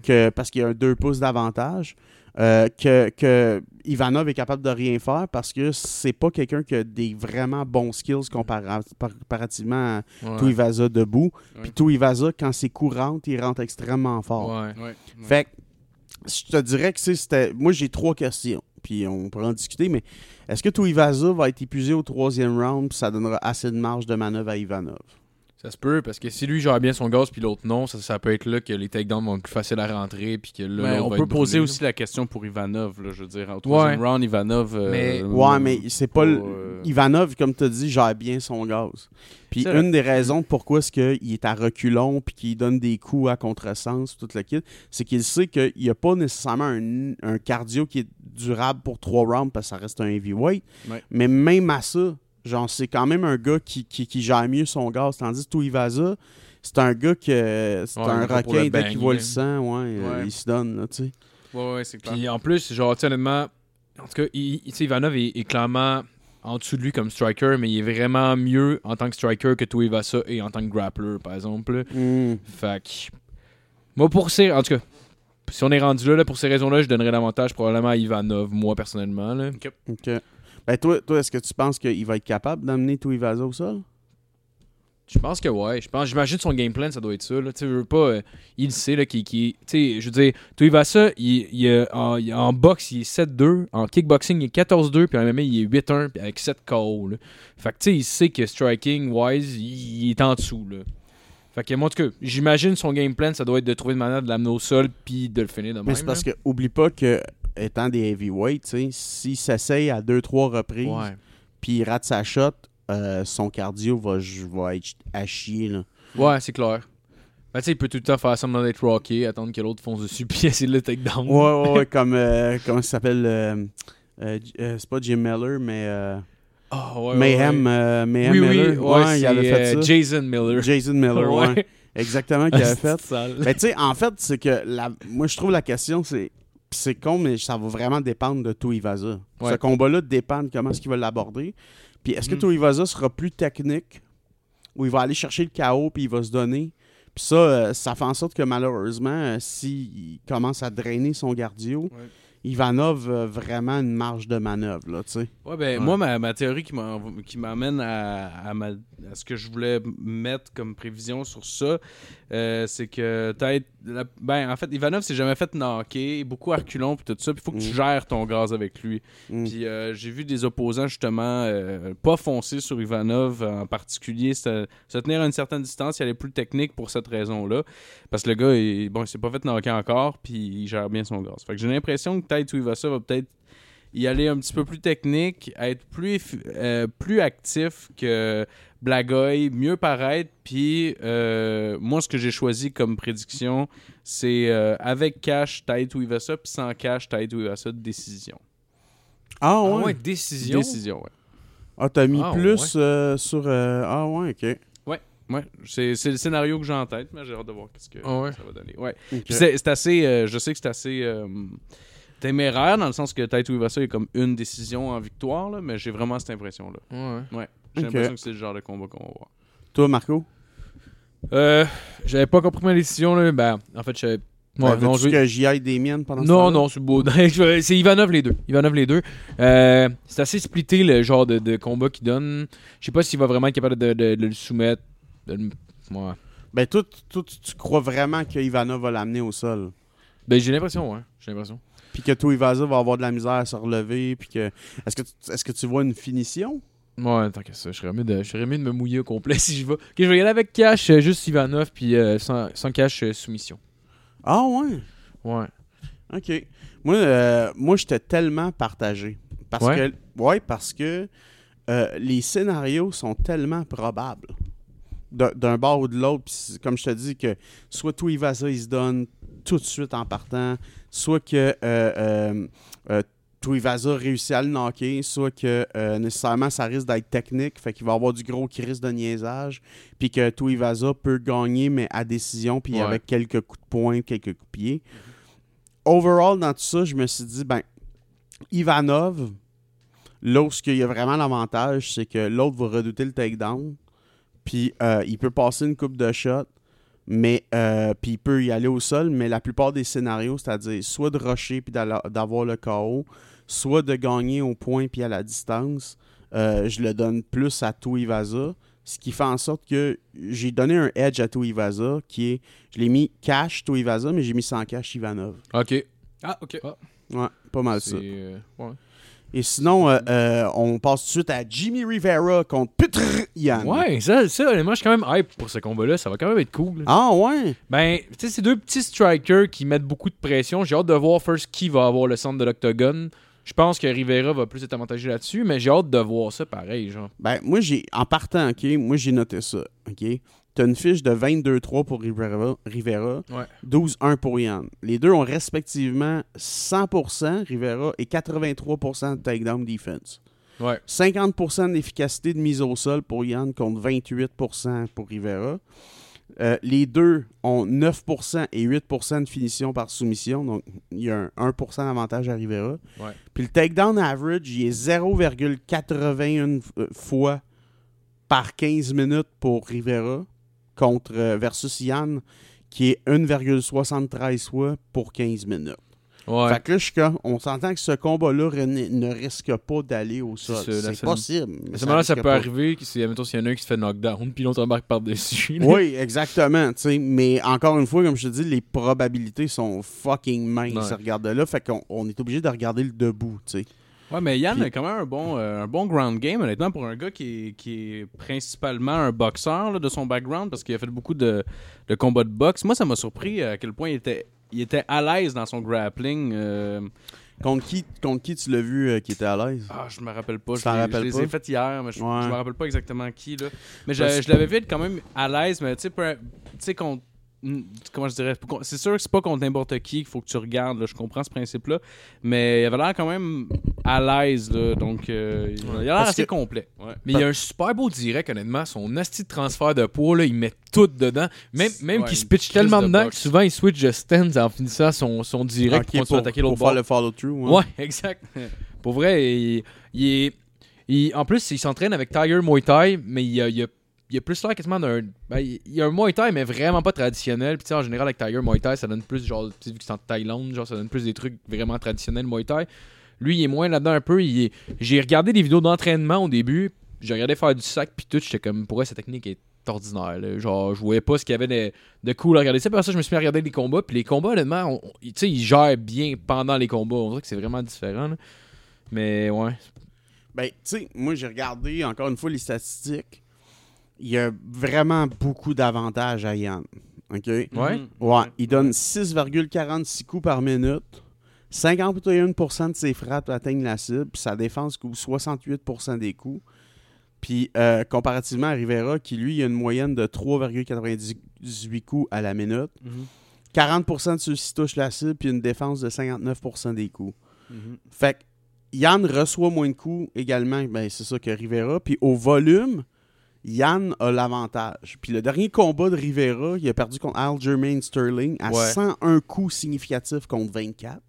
Que parce qu'il y a un 2 pouces d'avantage, euh, que, que Ivanov est capable de rien faire parce que c'est pas quelqu'un qui a des vraiment bons skills compara- par- comparativement à Ouais. Tuivasa debout. Ouais. Puis Tuivasa, quand c'est courant, il rentre extrêmement fort. Ouais. Ouais. Fait que je te dirais que c'est- c'était. Moi, j'ai trois questions. Puis on pourra en discuter, mais est-ce que Tuivasa va être épuisé au troisième round puis ça donnera assez de marge de manœuvre à Ivanov? Ça se peut, parce que si lui gère bien son gaz puis l'autre non, ça, ça peut être là que les takedowns vont être plus faciles à rentrer puis que là, l'autre on va peut poser brûlé, aussi la question pour Ivanov, là, je veux dire. Au troisième Ouais. round, Ivanov. euh, Mais- Ouais, mais c'est pas. le- euh, Ivanov, comme tu as dit, gère bien son gaz. Puis une des raisons pourquoi est-ce qu'il est à reculons puis qu'il donne des coups à contresens, tout le kit, c'est qu'il sait qu'il n'y a pas nécessairement un, un cardio qui est durable pour trois rounds parce que ça reste un heavyweight. Ouais. Mais même à ça, genre, c'est quand même un gars qui, qui, qui gère mieux son gaz. Tandis que Tuivasa, c'est un gars que c'est Ouais, un requin dès qu'il voit le sang, ouais, euh, Ouais. il se donne, là, tu sais. Ouais, ouais, c'est clair. Puis en plus, genre, tu sais, honnêtement, en tout cas, il, Ivanov est, est clairement en dessous de lui comme striker, mais il est vraiment mieux en tant que striker que Tuivasa et en tant que grappler, par exemple. Hmm. Fait que, moi, pour ces. En tout cas, si on est rendu là, là, pour ces raisons-là, je donnerais l'avantage probablement à Ivanov, moi, personnellement. Là. OK. Ben toi, toi est-ce que tu penses qu'il va être capable d'amener Tuivasa au sol? Je pense que ouais. Je pense, j'imagine son game plan, ça doit être ça. Là. Tu veux pas. euh, il sait, là, qui, qui, tu sais, je veux dire, Tuivasa, il, il, euh, en, il- en boxe, il est 7-2. En kickboxing, il est 14-2. Puis en MMA, il est 8-1 puis avec 7 KO. Là. Fait que, tu sais, il sait que striking-wise, il, il est en dessous. Là. Fait que, moi, en tout cas, j'imagine son game plan, ça doit être de trouver une manière de l'amener au sol puis de le finir de même. Mais c'est parce là. que, oublie pas que, étant des heavyweights, s'il s'essaye à deux, trois reprises, puis il rate sa shot, euh, son cardio va, va être à chier, là. Ouais, c'est clair. Ben, il peut tout le temps faire semblant d'être rocké, attendre que l'autre fonce dessus, <laughs> puis essayer de le takedown. Ouais, ouais, ouais, comme, euh, comment ça s'appelle, euh, euh, c'est pas Jim Miller, mais euh, Ah, ouais, Mayhem, ouais. Mayhem Oui, Miller, oui, ouais, ouais, il avait fait ça. Jason Miller. Jason Miller, <laughs> ouais. Exactement, qu'il avait <laughs> fait. Ben, tu sais, en fait, c'est que la... moi, je trouve la question, c'est. Pis C'est con, mais ça va vraiment dépendre de Tuivasa. Ouais. Ce combat-là dépend de comment est-ce qu'il va l'aborder. Puis est-ce que Mhm. Tuivasa sera plus technique ou il va aller chercher le chaos puis il va se donner? Puis ça, euh, ça fait en sorte que malheureusement, euh, s'il commence à drainer son cardio, Ouais. Ivanov a vraiment une marge de manœuvre, là, tu sais. Ouais, ben, Ouais. moi, ma, ma théorie qui m'amène à, à, ma- à ce que je voulais mettre comme prévision sur ça, euh, c'est que peut-être. Ben, en fait, Ivanov s'est jamais fait knocker, beaucoup à reculons puis tout ça, puis il faut que tu Mm. gères ton gaz avec lui. Mm. Puis euh, j'ai vu des opposants justement euh, pas foncer sur Ivanov en particulier, se, se tenir à une certaine distance, il allait plus technique pour cette raison-là. Parce que le gars, il, bon, il s'est pas fait knocker encore, puis il gère bien son gaz. Fait que j'ai l'impression que peut-être Tuivasa va peut-être y aller un petit peu plus technique, être plus, euh, plus actif que Blagoy, mieux paraître. Puis euh, moi, ce que j'ai choisi comme prédiction, c'est euh, avec cash, Tide Tuivasa, puis sans cash, Tide Tuivasa, décision. Ah Ah ouais? ouais, décision? Décision, ouais. Ah, t'as mis Ah, plus euh, sur... euh, Ah ouais, ok. Ouais, c'est c'est le scénario que j'ai en tête, mais j'ai hâte de voir ce que Ah ouais. ça va donner. Ouais. C'est c'est assez, euh, je sais que c'est assez euh, téméraire dans le sens que Taito Ivasa est comme une décision en victoire, là, mais j'ai vraiment cette impression-là. Ouais. J'ai l'impression que c'est le genre de combat qu'on va voir. Toi, Marco? Euh, j'avais pas compris ma décision, là. Ben, en fait, j'avais. Ouais, Ouais, non, je- que j'y aille des miennes pendant ce Non, temps-là? non, c'est beau. <laughs> C'est Ivanov les deux. Ivanov les deux. Euh, c'est assez splitté le genre de, de combat qu'il donne. Je sais pas s'il va vraiment être capable de, de- de le soumettre. de le- ouais. Ben, toi, tu- toi, tu tu crois vraiment que Ivanov va l'amener au sol? Ben, j'ai l'impression, ouais. J'ai l'impression. Puis que Tuivasa va avoir de la misère à se relever, puis que... Est-ce que, tu- est-ce que tu vois une finition? Ouais, tant que ça. Je serais mieux de, je serais mieux de me mouiller au complet <laughs> si je vais. Ok, je vais y aller avec cash, euh, juste Ivanov, puis euh, sans, sans cash, euh, soumission. Ah ouais? Ouais. OK. Moi, euh, moi j'étais tellement partagé. Parce Ouais? que... Ouais, parce que euh, les scénarios sont tellement probables. D'un bord ou de l'autre. Puis comme je te dis, que soit Tuivasa, il se donne tout de suite en partant, soit que... Tuivasa réussit à le knocker, soit que euh, nécessairement ça risque d'être technique, fait qu'il va avoir du gros crise de niaisage, puis que Tuivasa peut gagner, mais à décision, puis Ouais. avec quelques coups de poing, quelques coups de pied. Overall, dans tout ça, je me suis dit, ben, Ivanov, là où ce qu'il y a vraiment l'avantage, c'est que l'autre va redouter le takedown, puis euh, il peut passer une coupe de shot, mais euh, puis il peut y aller au sol, mais la plupart des scénarios, c'est-à-dire soit de rusher puis d'avoir le KO, soit de gagner au point puis à la distance, euh, je le donne plus à Tuivasa, ce qui fait en sorte que j'ai donné un edge à Tuivasa qui est, je l'ai mis cash Tuivasa, mais j'ai mis sans cash Ivanov. Ok. Ah, ok. Ouais, pas mal ça. euh, ouais. Et sinon, euh, euh, on passe tout de suite à Jimmy Rivera contre Petr Yan. Ouais, ça, ça, honnêtement, je suis quand même hype pour ce combat-là. Ça va quand même être cool. Ah ouais? Ben, tu sais, c'est deux petits strikers qui mettent beaucoup de pression. J'ai hâte de voir first qui va avoir le centre de l'octogone. Je pense que Rivera va plus être avantagé là-dessus, mais j'ai hâte de voir ça pareil, genre. Ben, moi, j'ai, en partant, OK, moi, j'ai noté ça, OK? T'as une fiche de 22-3 pour Rivera, Rivera Ouais. 12-1 pour Yann. Les deux ont respectivement 100% Rivera et 83% de takedown defense. Ouais. 50% d'efficacité de mise au sol pour Yann contre 28% pour Rivera. Euh, les deux ont 9% et 8% de finition par soumission, donc il y a un 1% d'avantage à Rivera. Ouais. Puis le takedown average, il est 0,81 f- fois par 15 minutes pour Rivera contre euh, versus Yann qui est 1,73 fois pour 15 minutes. Ouais. Fait que là, je suis comme- on s'entend que ce combat-là ne risque pas d'aller au sol. C'est possible. mais À ce moment-là, ça peut pas. arriver, que c'est, admettons, s'il y en a un qui se fait knockdown, puis l'autre embarque par-dessus. Oui, exactement. tu sais. Mais encore une fois, comme je te dis, les probabilités sont fucking minces Ouais. à regarder là. Fait qu'on on est obligé de regarder le debout. tu sais. Ouais, mais Yann Puis- a quand même un bon, euh, un bon ground game, honnêtement, pour un gars qui est, qui est principalement un boxeur là, de son background, parce qu'il a fait beaucoup de, de combats de boxe. Moi, ça m'a surpris à quel point il était, il était à l'aise dans son grappling. euh, Contre qui, contre qui tu l'as vu euh, qui était à l'aise? Ah, je me rappelle pas. Tu Je, t'en les- je ai faites hier, mais je, Ouais. je me rappelle pas exactement qui. Là. Mais je, je l'avais vu être quand même à l'aise, mais tu sais, peu- tu sais, contre. Comment je dirais C'est sûr que c'est pas contre n'importe qui qu'il faut que tu regardes. là, je comprends ce principe-là. Mais il avait l'air quand même à l'aise. là, Donc, euh, il a l'air assez que- complet. Ouais. Mais il y a un super beau direct, honnêtement. Son asti de transfert de poids, là, il met tout dedans. Même, même Ouais, qu'il se pitch tellement de dedans boxe. que souvent il switch de stance en finissant son, son direct pour, pour attaquer l'autre pour faire bord. le follow-through. Ouais, <laughs> exact. pour vrai, il, il est. il- en plus, il s'entraîne avec Tiger Muay Thai, mais il a, il a, il a plus l'air quasiment d'un. Ben, il, il a un Muay Thai, mais vraiment pas traditionnel. Puis, en général, avec Tiger Muay Thai, ça donne plus, genre, vu que c'est en Thaïlande, genre, ça donne plus des trucs vraiment traditionnels Muay Thai. Lui, il est moins là-dedans un peu. J'ai regardé des vidéos d'entraînement au début. J'ai regardé faire du sac, puis tout. J'étais comme, pour vrai, sa technique est ordinaire. Genre, je voyais pas ce qu'il y avait de, de cool à regarder. Puis après ça, je me suis mis à regarder les combats. Puis les combats, honnêtement, on- on- tu sais, ils gèrent bien pendant les combats. On dirait que c'est vraiment différent. Mais ouais. Ben, tu sais, moi, j'ai regardé encore une fois les statistiques. Il y a vraiment beaucoup d'avantages à Yann. OK? Ouais. Mhm. Ouais, il donne 6,46 coups par minute. 51% de ses frappes atteignent la cible, puis sa défense couvre 68% des coups. Puis euh, comparativement à Rivera, qui lui, il a une moyenne de 3,98 coups à la minute. Mhm. 40% de ceux-ci touchent la cible, puis une défense de 59% des coups. Mhm. Fait que Yann reçoit moins de coups également, ben, c'est ça que Rivera. Puis au volume, Yann a l'avantage. Puis le dernier combat de Rivera, il a perdu contre Aljamain Sterling à Ouais. 101 coups significatifs contre 24.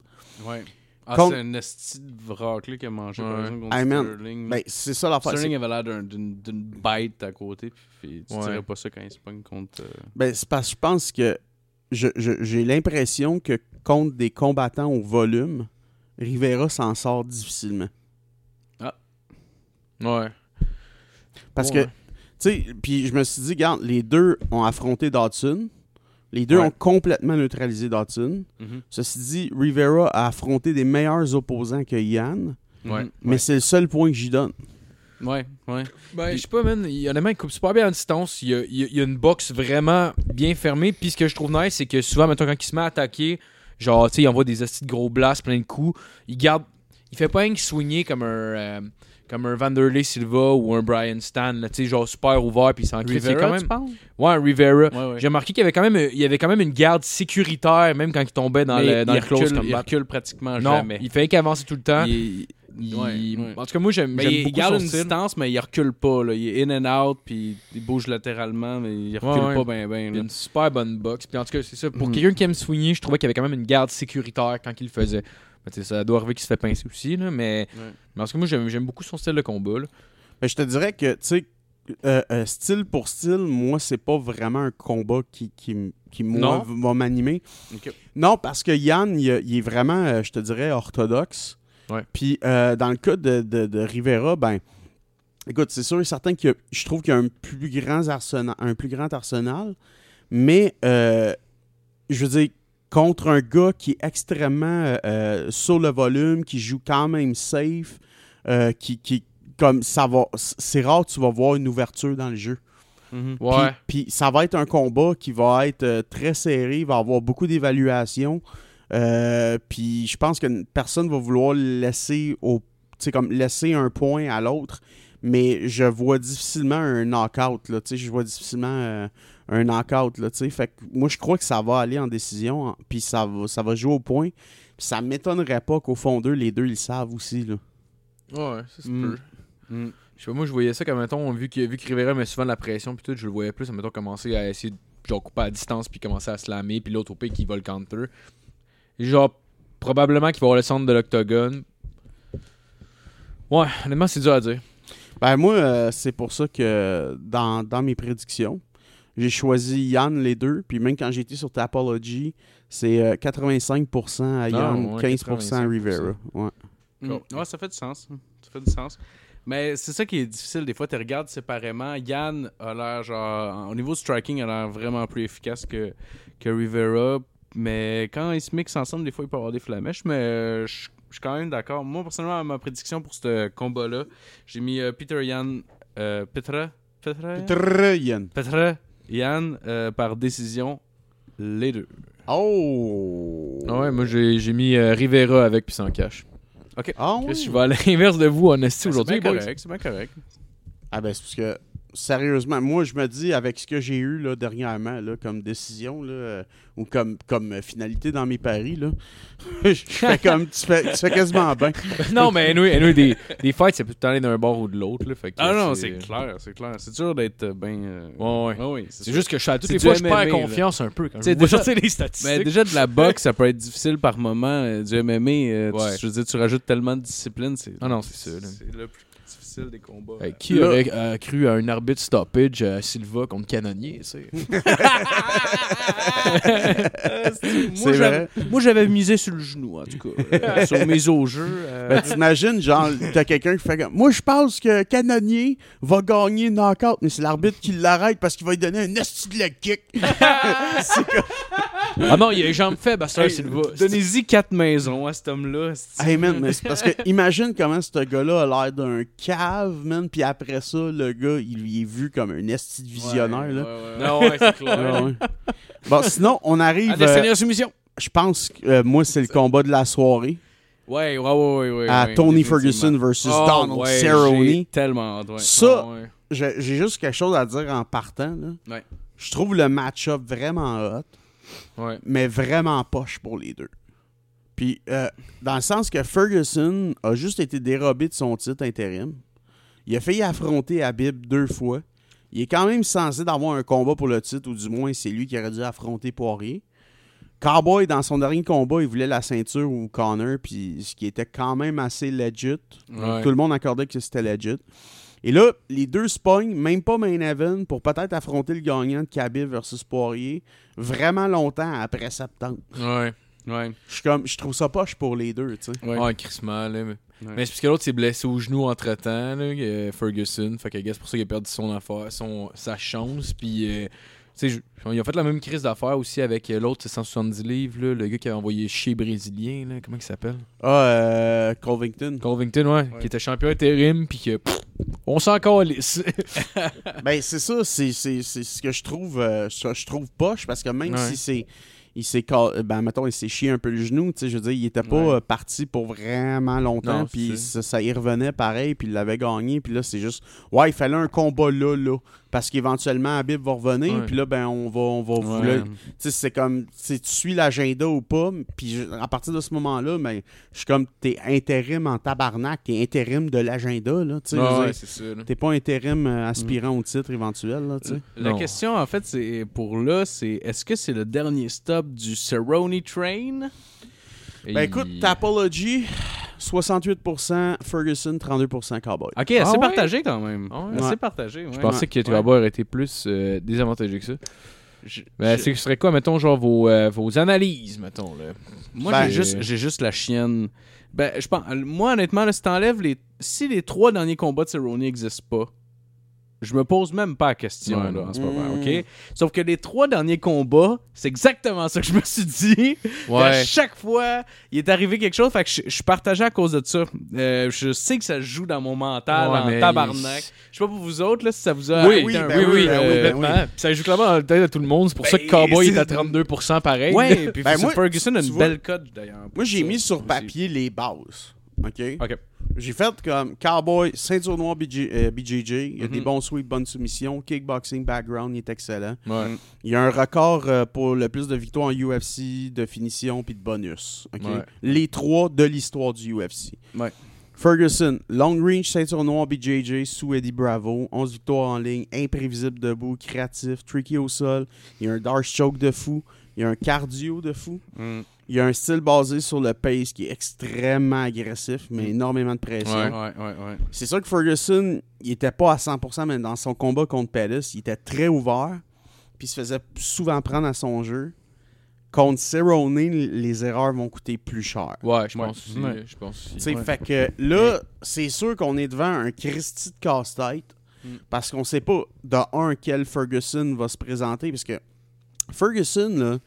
Ouais. Ah, Contre- c'est un esti de vrac là, qu'il a mangé par Ouais. exemple contre. Sterling. Ben, c'est ça l'affaire. Sterling avait l'air d'un- d'une d'une bête à côté. Puis tu Ouais. dirais pas ça quand il se pogne contre. euh, Ben, c'est parce que je pense que j'ai l'impression que contre des combattants au volume, Rivera s'en sort difficilement. Ouais. Parce Ouais. que, sais, puis je me suis dit, regarde, les deux ont affronté Dodson. Les deux Ouais. ont complètement neutralisé Dodson. mhm. Ceci dit, Rivera a affronté des meilleurs opposants que Yann, Ouais. Mais c'est le seul point que j'y donne. Ouais, ouais. Ben, je sais pas, man. Il, honnêtement, il coupe super bien à distance. Il y a, il y une boxe vraiment bien fermée. Puis ce que je trouve nice, c'est que souvent, mettons, quand il se met à attaquer, genre, tu sais, il envoie des astis de gros blasts, plein de coups. Il garde. Il fait pas rien que comme un. euh, comme un Vanderlei Silva ou un Brian Stan, là, tu sais, genre super ouvert, puis il. Il a Rivera, quand tu même. parles? Ouais, un Rivera. Ouais, ouais. J'ai remarqué qu'il y avait quand même, il y avait quand même une garde sécuritaire, même quand il tombait dans Mais le, dans il le close recule, il combat. recule pratiquement Non, jamais. il fait qu'avancer tout le temps. Il- Il- ouais. En tout cas, moi, j'aime j'aime il beaucoup garde son une style. distance, mais il recule pas. Là. Il est in and out, puis il bouge latéralement, mais il recule pas bien. Ben, Il y a une super bonne boxe. Puis en tout cas, c'est ça. Pour Mhm. quelqu'un qui aime swinger, je trouvais qu'il y avait quand même une garde sécuritaire quand il le faisait. Ben, tu sais, ça doit arriver qu'il se fait pincer aussi, là, mais, Ouais. mais en tout cas, moi, j'aime j'aime beaucoup son style de combat. là. Mais je te dirais que, tu sais, euh, euh, style pour style, moi, c'est pas vraiment un combat qui, qui, qui moi, va m'animer. Non, parce que Yann, il, il est vraiment, euh, je te dirais, orthodoxe. Ouais. Puis euh, dans le cas de, de- de Rivera, ben, écoute, c'est sûr et certain que je trouve qu'il y a un plus grand arsenal, un plus grand arsenal, mais euh, je veux dire, contre un gars qui est extrêmement euh, euh, sur le volume, qui joue quand même safe, euh, qui, qui comme ça va, c'est rare que tu vas voir une ouverture dans le jeu. Mhm. Puis- Ouais. Puis ça va être un combat qui va être très serré, il va avoir beaucoup d'évaluation. Euh, puis je pense que personne va vouloir laisser au, comme laisser un point à l'autre. Mais je vois difficilement un knockout. Là, je vois difficilement euh, un knockout. Là, tu sais. fait que moi, je crois que ça va aller en décision. en- Puis ça va, ça va jouer au point. Puis ça m'étonnerait pas qu'au fond d'eux, les deux, ils le savent aussi. Là. Ouais, ça se Mm. peut. Mm. Je sais pas, moi, je voyais ça comme, mettons, vu que, vu que Rivera met souvent de la pression, puis tout, je le voyais plus, mettons, commencer à essayer de genre, couper à distance, puis commencer à slammer, puis l'autre au pic qui va le counter. Genre, probablement qu'il va avoir le centre de l'octogone. Ouais, honnêtement, c'est dur à dire. Ben moi, euh, c'est pour ça que dans, dans mes prédictions, j'ai choisi Yann les deux. Puis même quand j'ai été sur Tapology, c'est euh, 85% à Yann, Ah, ouais, 15% à Rivera. Ouais. Mm. Cool. Ouais, ça fait du sens. Ça fait du sens. Mais c'est ça qui est difficile. Des fois, tu regardes séparément. Yann a l'air, genre, au niveau striking, a l'air vraiment plus efficace que, que Rivera. Mais quand ils se mixent ensemble, des fois, il peut avoir des flamèches. Mais euh, je je suis quand même d'accord. Moi, personnellement, à ma prédiction pour ce combat-là, j'ai mis euh, Peter Yann. Euh, Petra? Petra Yann. Petra Yann euh, par décision, les deux. Oh! Ah ouais, moi, j'ai j'ai mis euh, Rivera avec, puis sans cash. Ah ouais? Chris, je vais à l'inverse de vous, en esti, C'est aujourd'hui, bien boys. correct, c'est bien correct. Ah ben c'est parce que sérieusement, moi je me dis avec ce que j'ai eu là dernièrement là, comme décision là, euh, ou comme comme euh, finalité dans mes paris là, <laughs> je fais comme tu fais, tu fais quasiment bien. <laughs> non, mais anyway, anyway, des, des fights, le temps aller d'un bord ou de l'autre. là, fait que Ah non, c'est clair, c'est clair. C'est dur d'être bien. Ouais, ouais. Ah oui, C'est sûr. juste que je suis à toutes C'est les du fois, je perds là. confiance un peu quand T'sais, je vois déjà- sortir les statistiques. Mais déjà de la boxe, ça peut être difficile par moment. euh, Du MMA, euh, tu- Ouais. je veux dire, tu rajoutes tellement de discipline. C'est, Ah non, c'est ça, là. C'est le plus difficile des combats. Hey, qui Là- aurait euh, cru à un arbitre stoppage à Silva contre Canonier, tu sais? <laughs> Moi, j'avais misé sur le genou, en tout cas. euh, sur mes au jeu. euh, Ben, t'imagines, genre, t'as quelqu'un qui fait comme Moi, je pense que Canonier va gagner knockout, mais c'est l'arbitre qui l'arrête parce qu'il va lui donner un esti de kick. <laughs> C'est comme- ah non, il a les jambes faibles à Sir hey, Silva. Donnez-y quatre maisons à cet homme-là. Hey man, mais c'est parce que imagine comment ce gars-là a l'air d'un cave, man, puis après ça, le gars, il lui est vu comme un esti de visionnaire, Ouais, là. ouais, ouais, ouais. Non, ouais, c'est clair. Ah ouais. Bon, sinon, on arrive. À euh, soumission. je pense que euh, moi, c'est le combat de la soirée Ouais, ouais, ouais, ouais, ouais, à ouais, Tony. Ferguson versus Oh, Donald ouais, Cerrone. tellement hâte, ouais. Ça, Ah ouais. j'ai j'ai juste quelque chose à dire en partant. Là. Ouais. Je trouve le match-up vraiment hot, Ouais. mais vraiment poche pour les deux. Puis, euh, dans le sens que Ferguson a juste été dérobé de son titre intérim. Il a failli affronter Habib deux fois. Il est quand même censé d'avoir un combat pour le titre, ou du moins c'est lui qui aurait dû affronter Poirier. Cowboy, dans son dernier combat, il voulait la ceinture ou Connor, puis ce qui était quand même assez legit. Ouais. Tout le monde accordait que c'était legit. Et là, les deux se pognent, même pas main event, pour peut-être affronter le gagnant de Khabib versus Poirier, vraiment longtemps après septembre. Ouais. Ouais. Je suis comme, je trouve ça poche pour les deux, tu sais. Ouais. Ouais, crissement, là. Mais, Ouais. mais c'est parce que l'autre s'est blessé au genou entre temps, là, euh, Ferguson. Fait que, c'est pour ça qu'il a perdu son affaire, son, sa chance. Puis, euh, tu sais, je- ils ont fait la même crise d'affaires aussi avec euh, l'autre, c'est 170 livres, là, le gars qui avait envoyé chier brésilien, là. Comment il s'appelle? Ah, euh, Covington. Covington, ouais, Qui était champion intérim, puis que. pff, on s'en calisse. <laughs> ben, c'est ça, c'est c'est- c'est ce que je trouve, euh, je trouve poche, parce que même Ouais. si c'est. Il s'est ben mettons il s'est chié un peu le genou, tu sais, je veux dire, il était pas Ouais. euh, parti pour vraiment longtemps puis ça, ça y revenait pareil puis il l'avait gagné puis là c'est juste ouais, il fallait un combat là là parce qu'éventuellement Habib va revenir puis là ben on va on va vous Ouais. c'est comme tu sais, tu suis l'agenda ou pas puis à partir de ce moment-là ben je suis comme t'es intérim en tabarnak, t'es intérim de l'agenda là, tu sais. T'es pas intérim euh, aspirant au titre éventuel, là, tu sais. La Non. question, en fait, c'est pour là, c'est est-ce que c'est le dernier stop du Cerrone Train? Ben écoute, Tapology, 68%, Ferguson, 32% Cowboy. Ok, assez Ah ouais? partagé quand même. Ah ouais? Assez Ouais. partagé. Ouais. Je pensais que Ouais. Trevor aurait été plus euh, désavantagé que ça. Je- Ben, je- c'est- ce serait quoi, mettons, genre vos, euh, vos analyses, mettons, là? Moi, Ben, j'ai juste, j'ai juste la chienne. Ben, je pense, moi, honnêtement, là, si t'enlèves les. Si les trois derniers combats de Cerrone n'existent pas, je me pose même pas la question Ouais, là, en ce moment, Mm. OK? Sauf que les trois derniers combats, c'est exactement ça que je me suis dit. <laughs> À chaque fois, il est arrivé quelque chose, fait que je, je suis partagé à cause de ça. Euh, je sais que ça joue dans mon mental Ouais, en mais tabarnak. Je sais pas pour vous autres, là, si ça vous a Oui, arrêté oui, un ben oui, peu, oui, ben euh, oui, ben. Puis Ça joue clairement dans le tête de tout le monde. C'est pour ça que Ben, Cowboy est à 32% pareil. Ouais, puis Ben, moi, Ferguson a une vois, belle cote d'ailleurs. Moi, j'ai mis sur aussi. papier les bases. OK? Ok. J'ai fait comme Cowboy, ceinture noire BJ, euh, BJJ. Il y a des Mhm. bons sweeps, bonnes soumissions. Kickboxing, background, il est excellent. Ouais. Il y a un record euh, pour le plus de victoires en UFC, de finition puis de bonus. Ouais. Les trois de l'histoire du UFC. Ouais. Ferguson, long range, ceinture noire BJJ, sous Eddie Bravo. 11 victoires en ligne, imprévisible debout, créatif, tricky au sol. Il y a un dark choke de fou. Il y a un cardio de fou. Mm. Il y a un style basé sur le pace qui est extrêmement agressif, mais énormément de pression. Ouais. Ouais, ouais, ouais. C'est sûr que Ferguson, il était pas à 100%, mais dans son combat contre Pettis, il était très ouvert. Puis il se faisait souvent prendre à son jeu. Contre Cerrone, les erreurs vont coûter plus cher. Ouais, je Ouais. pense aussi. Ouais. Je pense aussi. Tu sais, Ouais. Fait que là, c'est sûr qu'on est devant un Christy de casse-tête. Mm. Parce qu'on sait pas, de un, quel Ferguson va se présenter. Parce que Ferguson, là,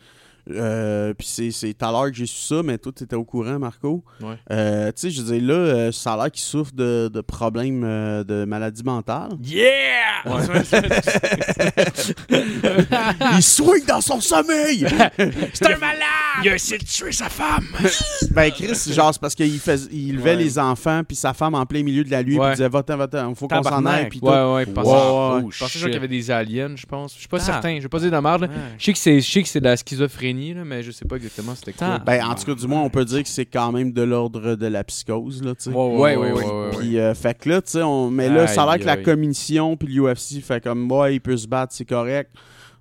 euh, puis c'est- c'est tout à l'heure que j'ai su ça, mais toi, tu étais au courant, Marco. Ouais. Euh, tu sais, je dire, là, euh, ça a l'air qu'il souffre de, de problèmes euh, de maladie mentale. Yeah! <laughs> Il swing dans son sommeil! <laughs> C'est un malade! Il a essayé de tuer sa femme. <laughs> ben, Chris, genre, c'est parce qu'il fais- il levait Ouais. les enfants, puis sa femme en plein milieu de la nuit, puis Ouais. il disait Va-t'en, va-t'en, faut qu'on s'en aille, puis tout. Ouais, ouais. Je pensais, Ouais, ouais, je ouais. pensais qu'il y avait des aliens, je pense. Je suis pas Ah. certain. Je vais pas dire de la merde. là. Je sais que c'est je sais que c'est de la schizophrénie, là, mais je sais pas exactement c'était quoi. Ben, en tout cas, du moins, on peut dire que c'est quand même de l'ordre de la psychose, là, tu sais. Ouais, ouais, ouais, ouais. Puis, euh, fait que là, tu sais, on... mais là, ça a l'air Aïe, que la commission puis l'UFC fait comme, ouais, il peut se battre, c'est correct.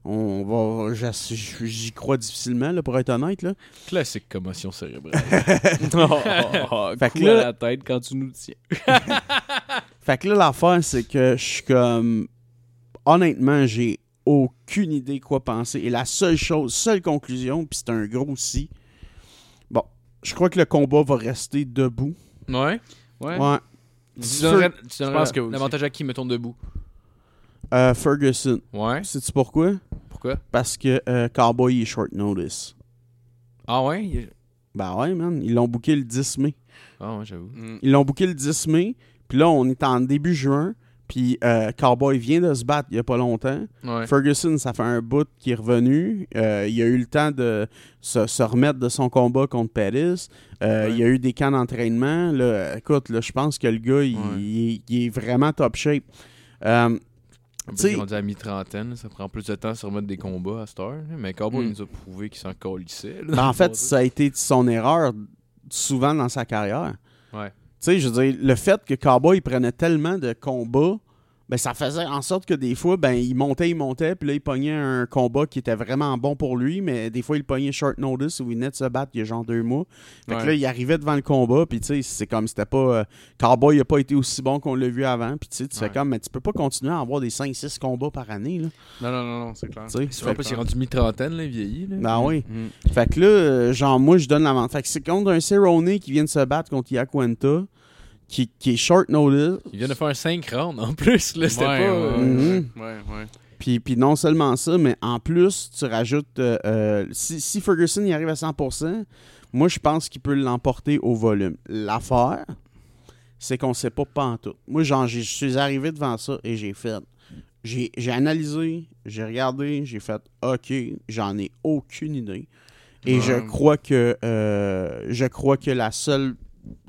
On va, j'y crois difficilement, là, pour être honnête, là. Classique commotion cérébrale. <laughs> <laughs> Fait que là- à la tête quand tu nous tiens. <laughs> Fait que là, l'affaire, c'est que je suis comme, honnêtement, j'ai aucune idée quoi penser. Et la seule chose, seule conclusion, puis c'est un gros si. Bon, je crois que le combat va rester debout. ouais. Ouais. Ouais. Tu donnerais, tu donnerais que l'avantage à qui me tourne debout? Euh, Ferguson. Ouais. Sais-tu pourquoi? Pourquoi? Parce que euh, Cowboy est short notice. Ah ouais? il- Ben ouais, man. Ils l'ont booké le 10 mai. Ah ouais, j'avoue. Mm. Ils l'ont booké le 10 mai. Puis là, on est en début juin. Puis euh, Cowboy vient de se battre il y a pas longtemps. Ouais. Ferguson, ça fait un bout qui est revenu. Euh, il a eu le temps de se, se remettre de son combat contre Pettis. Euh, Ouais. Il y a eu des camps d'entraînement. Là, écoute, là, je pense que le gars, il, Ouais. il est- il est vraiment top shape. Un peu T'sais- rendu à mi-trentaine, ça prend plus de temps à se remettre des combats à cette heure. Mais Cowboy Mm. nous a prouvé qu'il s'en colissait. ben, en fait, ça a été son erreur souvent dans sa carrière. Ouais. Sais, je veux le fait que Cowboy prenait tellement de combats, ben ça faisait en sorte que des fois, ben il montait, il montait, puis là, il pognait un combat qui était vraiment bon pour lui, mais des fois, il pognait short notice où il venait de se battre il y a genre deux mois. Fait que là, il arrivait devant le combat, puis tu sais, c'est comme c'était pas. euh, Cowboy n'a pas été aussi bon qu'on l'a vu avant, puis tu sais, tu fais comme, mais tu peux pas continuer à avoir des 5-6 combats par année, là. Non, non, non, non, c'est clair. Tu sais, pas s'il est rendu mi-trentaine, là, il vieillit. Là. Ben oui. Mm. Fait que là, euh, genre, moi, je donne l'avantage. Fait que c'est contre un Cerrone qui vient de se battre contre Yaquenta, qui, qui est short notice. Il vient de faire un 5 rounds en plus. Là, c'était Ouais, pas. ouais, Mhm. ouais, ouais. Puis, puis non seulement ça, mais en plus, tu rajoutes. euh, euh, si, si Ferguson y arrive à 100%, moi, je pense qu'il peut l'emporter au volume. L'affaire, c'est qu'on sait pas pas en tout. Moi, genre, j'ai- je suis arrivé devant ça et j'ai fait. J'ai j'ai analysé, j'ai regardé, j'ai fait OK, j'en ai aucune idée. Et Ouais. je crois que euh, je crois que la seule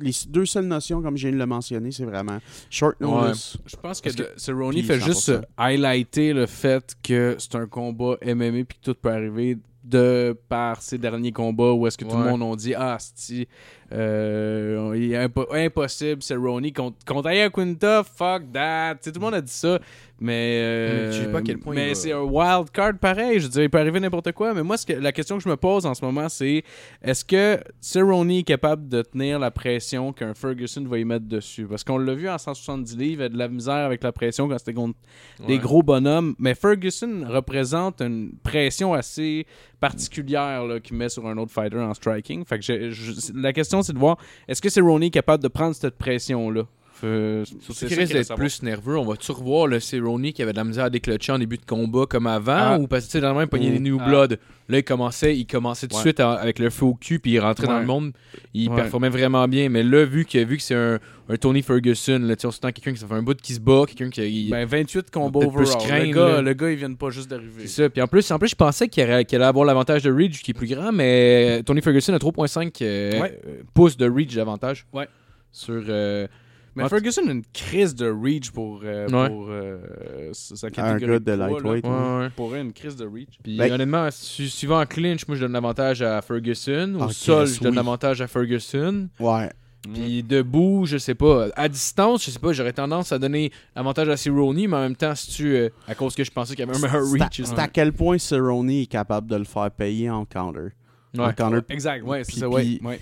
les deux seules notions, comme je viens de le mentionner, c'est vraiment short notice. Je pense que, que- Cerrone fait juste 100%. highlighter le fait que c'est un combat MMA puis que tout peut arriver de par ses derniers combats où est-ce que tout le monde a dit ah c'est impo- impossible Cerrone contre contre Ayaquinta fuck that. Tu sais, tout le monde a dit ça mais euh, je sais pas à quel point mais c'est un wild card pareil. Je veux dire il peut arriver n'importe quoi mais moi ce que, la question que je me pose en ce moment c'est est-ce que Cerrone est capable de tenir la pression qu'un Ferguson va y mettre dessus? Parce qu'on l'a vu en 170 livres il avait de la misère avec la pression quand c'était contre des gros bonhommes. Mais Ferguson représente une pression assez particulière là, qu'il met sur un autre fighter en striking. Fait que la question, c'est de voir est-ce que c'est Ronnie capable de prendre cette pression-là? Fait- Surtout c'est qu'il risque d'être plus nerveux. On va-tu revoir le Cerrone qui avait de la misère à déclencher en début de combat comme avant Ah. ou parce que tu sais, dans le même pogné Mm. des New Ah. Blood. Là, il commençait, il commençait tout de Ouais. suite à- avec le feu au cul puis il rentrait dans le monde. Il Ouais. performait vraiment bien. Mais là, vu que, vu que c'est un, un Tony Ferguson, là, on s'entend quelqu'un qui ça fait un bout qui se bat, quelqu'un qui. il- Ben, 28 combats overall. craindre, le, gars, le gars, il vient pas juste d'arriver. C'est ça. Puis en plus, en plus, je pensais qu'il allait, avoir l'avantage de Reach qui est plus grand, mais Tony Ferguson a 3.5 euh, euh, pouces de Reach d'avantage. Ouais. Sur. euh, Mais Ah, Ferguson a une crise de reach pour, euh, Ouais. pour euh, sa Un catégorie gars de là. lightweight. ouais, ouais. Pour une crise de reach. Puis Ben- honnêtement, su- suivant en clinch, moi je donne l'avantage à Ferguson. Au Ah, sol, je donne oui. l'avantage à Ferguson. Ouais. Puis debout, je sais pas. À distance, je sais pas, j'aurais tendance à donner l'avantage à Cerrone, mais en même temps, si tu. euh, à cause que je pensais qu'il y avait un meilleur C'est à- reach. C'est à quel point Cerrone est capable de le faire payer en counter? En Ouais. counter. Exact, ouais, c'est ça, ouais. ouais.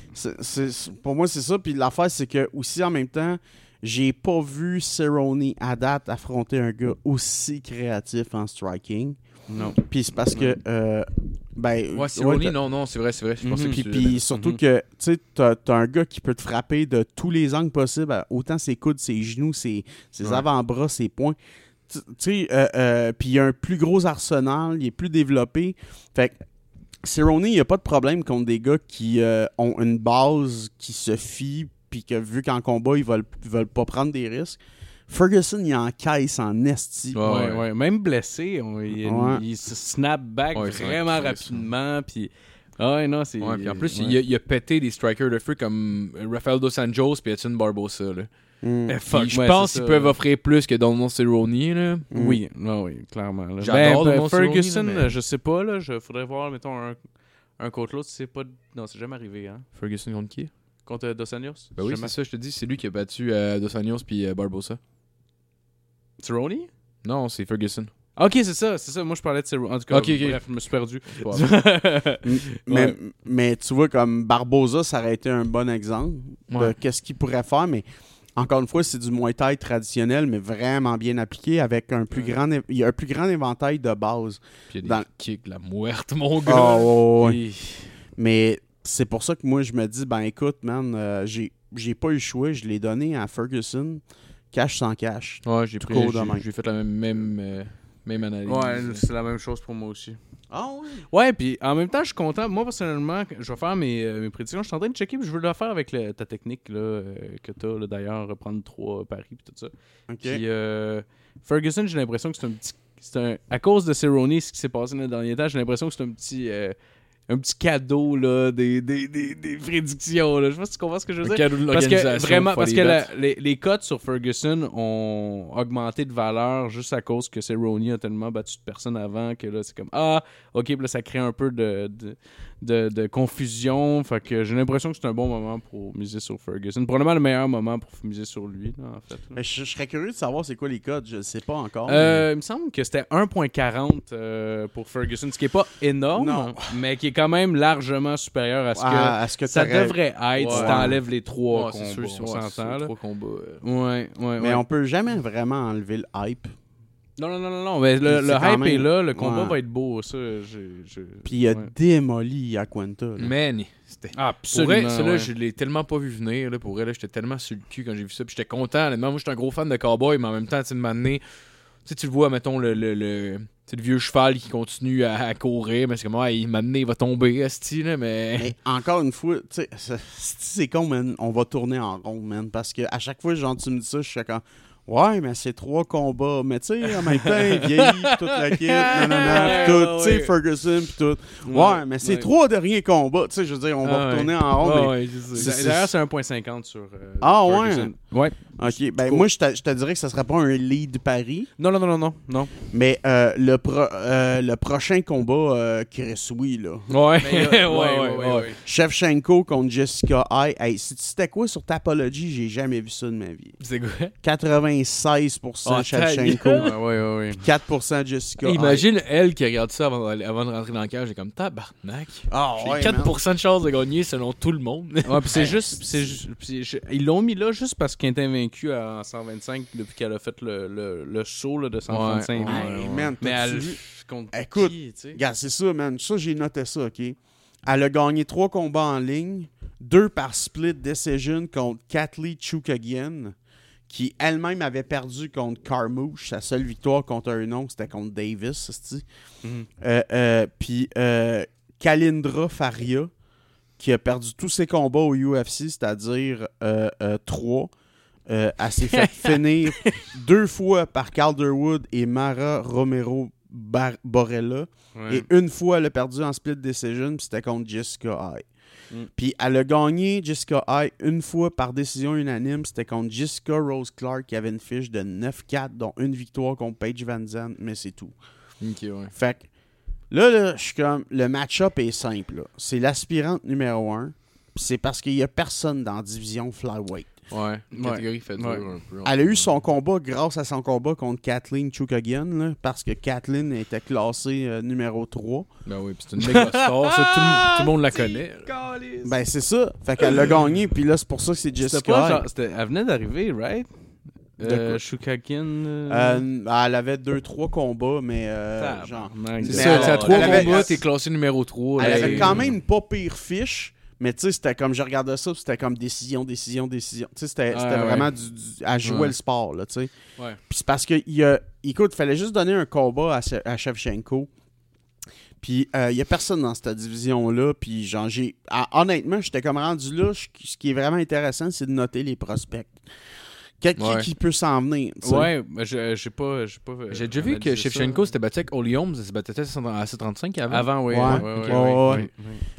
Pour moi, c'est ça. Puis l'affaire, c'est que aussi en même temps, j'ai pas vu Cerrone à date affronter un gars aussi créatif en striking. Non. Puis c'est parce que. euh, ben, Ouais, Cerrone, non, non, c'est vrai, c'est vrai. Je Mhm. que Puis, surtout Mhm. que, tu sais, t'as un gars qui peut te frapper de tous les angles possibles, autant ses coudes, ses genoux, ses, ses Ouais. avant-bras, ses poings. Tu tu sais, euh, euh, puis il y a un plus gros arsenal, il est plus développé. Fait que Cerrone, il n'y a pas de problème contre des gars qui euh, ont une base qui se fie, puis que vu qu'en combat, ils veulent, ils veulent pas prendre des risques. Ferguson, il encaisse en esti. Ouais, Ouais. Même blessé, on- il, Ouais. il se snap back vraiment rapidement. Puis, ah ouais, non, c'est. Puis en plus, ouais. il, a, il a pété des strikers de feu comme Rafael Dos Anjos puis Edson Barbosa. Là. Mm. Eh, fuck, je ouais, pense qu'ils peuvent offrir plus que Donald Cerrone. Là. Mm. Oui, non, oui, clairement. là. J'adore Ben, ben, Ferguson, mais- je sais pas, là. Je faudrait voir, mettons, un, un contre l'autre. C'est pas. Non, c'est jamais arrivé, hein. Ferguson contre qui? Contre euh, Dos Anjos? Ben oui, c'est ça, je te dis, c'est lui qui a battu euh, Dos Anjos puis euh, Barbosa. Cerrone? Non, c'est Ferguson. Ok, c'est ça, c'est ça. Moi, je parlais de Cerrone. En tout cas, Ok, ok. bref, je me suis perdu. <laughs> Mais, Ouais. mais tu vois, comme Barbosa, ça aurait été un bon exemple de Ouais. qu'est-ce qu'il pourrait faire, mais encore une fois, c'est du Muay Thai traditionnel, mais vraiment bien appliqué avec un plus, Ouais. grand, il y a un plus grand éventail de base. Puis il y a des Dans- kicks, la muerte, mon gars. Ah, ouais, ouais, ouais. Mais c'est pour ça que moi, je me dis, ben écoute, man, euh, j'ai j'ai pas eu le choix, je l'ai donné à Ferguson, cash sans cash. Ouais, j'ai pris, j'ai- j'ai fait la même, même, euh, même analyse. Ouais, c'est la même chose pour moi aussi. Ah ouais? Ouais, puis en même temps, je suis content. Moi, personnellement, je vais faire mes, euh, mes prédictions. Je suis en train de checker, puis je veux le faire avec le- ta technique là, euh, que tu as d'ailleurs, reprendre trois paris puis tout ça. Ok. Puis euh, Ferguson, j'ai l'impression que c'est un petit. C'est un, à cause de Cerrone, ce qui s'est passé dans le dernier temps, j'ai l'impression que c'est un petit. Un petit cadeau là, des, des, des, des prédictions. Là. Je sais pas si tu comprends ce que je veux dire. cadeau de Parce que vraiment, parce que la- les, les cotes sur Ferguson ont augmenté de valeur juste à cause que Cerrone a tellement battu de personnes avant que là, c'est comme Ah, ok, puis là, ça crée un peu de, de, de, de confusion. Fait que j'ai l'impression que c'est un bon moment pour miser sur Ferguson. Probablement le meilleur moment pour miser sur lui, là, en fait. là. Mais je, je serais curieux de savoir c'est quoi les codes, je sais pas encore. Euh, il me semble que c'était 1.40 euh, pour Ferguson, ce qui est pas énorme, Non. mais qui est quand même largement supérieur à ce que à, à ce que ça devrait être si t'enlèves les trois Ouais, sûr, combats, c'est on s'entend, là. trois combats. euh. Ouais, ouais, Mais ouais. on peut jamais vraiment enlever le hype. Non, non, non, non, non, mais le, le hype même- est là, le combat Ouais. va être beau, ça. Puis il a ouais. démoli Aquanta. là. Man, c'était. Pour Absolument. vrai, ça, là, ouais. je l'ai tellement pas vu venir. Là, pour vrai, là, j'étais tellement sur le cul quand j'ai vu ça. Puis j'étais content. Moi, j'étais un gros fan de Cowboy, mais en même temps, tu sais, de m'amener. Tu sais, tu le vois, mettons, le, le, le, le vieux cheval qui continue à, à courir. Mais c'est comme, ah, il m'a amené, il va tomber, Asti, là, mais. Mais encore une fois, tu sais, c'est- c'est con, man. On va tourner en rond, man. Parce que à chaque fois, genre, tu me dis ça, je suis comme. Ouais, mais c'est trois combats. Mais tu sais, en même temps, il vieillit, pis toute la kit, nanana, <laughs> pis tout. Ouais, Tu sais, ouais. Ferguson, pis tout. Ouais, mais c'est ouais. trois derniers combats. Tu sais, je veux dire, on va Ah, ouais. retourner en rond. Ah, mais- ouais, D'ailleurs, c'est 1.50 sur. euh, Ah, Ferguson. Ouais. Ok, ben moi, je te, je te dirais que ça serait pas un lead pari. Non, non, non, non, non. non. Mais euh, le, pro- euh, le prochain combat, Chris Oui, là. <laughs> Ouais, ouais, ouais, ouais, ouais. Shevchenko contre Jessica Ay. Hey, si- c'était quoi sur Tapology? J'ai jamais vu ça de ma vie. C'est quoi? 96% Ah, Shevchenko, <laughs> Ouais, ouais, ouais, ouais. 4% Jessica. Imagine elle qui regarde ça avant, avant de rentrer dans le cage. J'ai comme tabarnak. Ah, J'ai ouais, 4% de chance de gagner selon tout le monde. Ouais, puis c'est <laughs> juste. ils l'ont mis là juste parce qu'elle était invaincue à- en 125 depuis qu'elle a fait le, le, le saut là, de 125. Ouais, man. ouais, Hey, ouais. man, Mais elle. vu? Contre Écoute, qui, tu sais? Regarde, c'est ça, man. Ça, j'ai noté ça, OK? Elle a gagné trois combats en ligne, deux par split decision contre Kathleen Chukagian, qui elle-même avait perdu contre Carmouche. Sa seule victoire contre un nom, c'était contre Davis. esti. Mhm. Euh, euh, Puis euh, Kalindra Faria, qui a perdu tous ses combats au UFC, c'est-à-dire euh, euh, trois. Elle s'est fait <laughs> finir deux fois par Calderwood et Mara Romero Bar- Borella. Ouais. Et une fois, elle a perdu en split decision, puis c'était contre Jessica Eye. Mm. Puis elle a gagné Jessica Eye une fois par décision unanime, c'était contre Jessica Rose Clark qui avait une fiche de 9-4, dont une victoire contre Paige Van Zandt, mais c'est tout. Ok, ouais. Fait que là, là je suis comme, le match-up est simple. C'est l'aspirante numéro 1, puis c'est parce qu'il y a personne dans la division flyweight. Ouais, une Ouais. catégorie fait dur Ouais. un peu. Elle a eu son combat grâce à son combat contre Kathleen Chukagian, là, parce que Kathleen était classée euh, numéro 3. Ben oui, puis c'est une <laughs> méga star, ça, tout, le- tout le monde la connaît. là. Ben, c'est ça. Fait qu'elle l'a gagné, puis là, c'est pour ça que c'est C'était Jessica. pas c'était- elle venait d'arriver, right? De Euh, quoi? Shukakin. euh, Euh, elle avait deux, trois combats, mais euh, genre. C'est Mais ça, elle- tu as trois elle avait- combats, t'es classé numéro 3. Elle avait quand même pas pire fiche, mais tu sais, c'était comme, je regardais ça, c'était comme décision, décision, décision. Tu sais, c'était Ouais, c'était ouais. vraiment du, du- à jouer Ouais. le sport, là, tu sais. Ouais. Puis c'est parce que, il y a, écoute, il fallait juste donner un combat à, à Shevchenko. Puis euh, il y a personne dans cette division-là. Puis genre, j'ai. ah, honnêtement, j'étais comme rendu là. ce qui est vraiment intéressant, c'est de noter les prospects. Qui- Ouais. Qui, peut s'en venir, tu sais? Ouais, mais je- j'ai pas. J'ai pas, euh, J'ai déjà vu que Shevchenko s'était battu avec Oli Holmes, il se battait à 135 avant. Avant, oui. Ouais.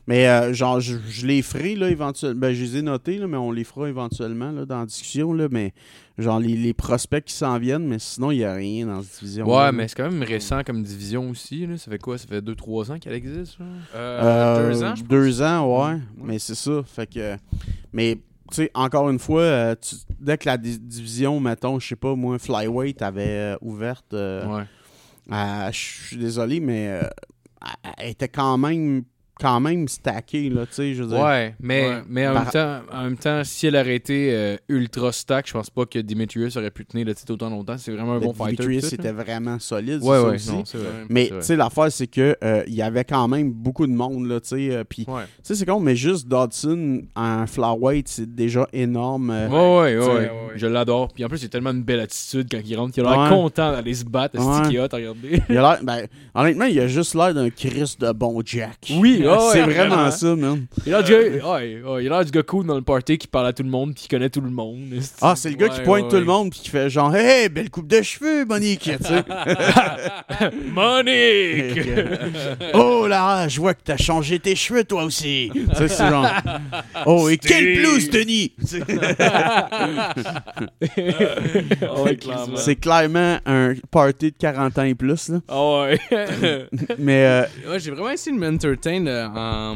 Mais euh, genre, je, je les ferai là éventuellement. Ben, je les ai notés, là, mais on les fera éventuellement là, dans la discussion. Là, mais genre, les, les prospects qui s'en viennent, mais sinon, il n'y a rien dans cette division. Ouais, mais c'est quand même récent comme division aussi. Là. Ça fait quoi? Ça fait 2-3 ans qu'elle existe. Euh, deux ans, je pense. Deux ans, ouais. Ouais. Mais c'est ça. Fait que. Mais, tu sais, encore une fois, euh, tu- dès que la di- division, mettons, je sais pas, moi, Flyweight avait euh, ouverte. euh, Ouais. Je suis désolé, mais elle était quand même, quand même stackée, là, tu sais, je veux dire. Ouais, mais, Ouais. mais en, Par- même temps, en même temps, si elle aurait été euh, ultra stack, je pense pas que Demetrius aurait pu tenir le titre autant longtemps. C'est vraiment un Mais bon fighter. Tout, était là. vraiment solide, c'est Ouais, ça ouais, aussi. non, vrai. Mais tu sais, l'affaire, c'est que euh, il y avait quand même beaucoup de monde, là, tu sais. euh, Puis, tu Ouais. sais, c'est con, mais juste Dodson en flyweight, c'est déjà énorme. euh, Ouais, ouais, ouais, ouais, ouais. Je l'adore. Puis en plus, il a tellement une belle attitude quand il rentre. Il a l'air Ouais. content d'aller se battre. Ouais. ce qu'il a, t'as regardé. Il a l'air, <laughs> ben, honnêtement, il a juste l'air d'un Chris de bon Jack. Oui, c'est vraiment vraiment. ça, man. Il a l'air du a l'air du gars cool dans le party qui parle à tout le monde puis qui connaît tout le monde. Ah, c'est le gars qui pointe ouais, tout le monde puis qui fait genre, hey, belle coupe de cheveux, Monique, tu sais. <laughs> Monique! <laughs> oh là, je vois que t'as changé tes cheveux, toi aussi. Tu sais, c'est genre, oh, et quelle blouse, Denis. <laughs> ouais, clairement. c'est clairement un party de 40 ans et plus, là. Ah ouais. Mais, euh, Ouais, j'ai vraiment essayé de m'entertain euh,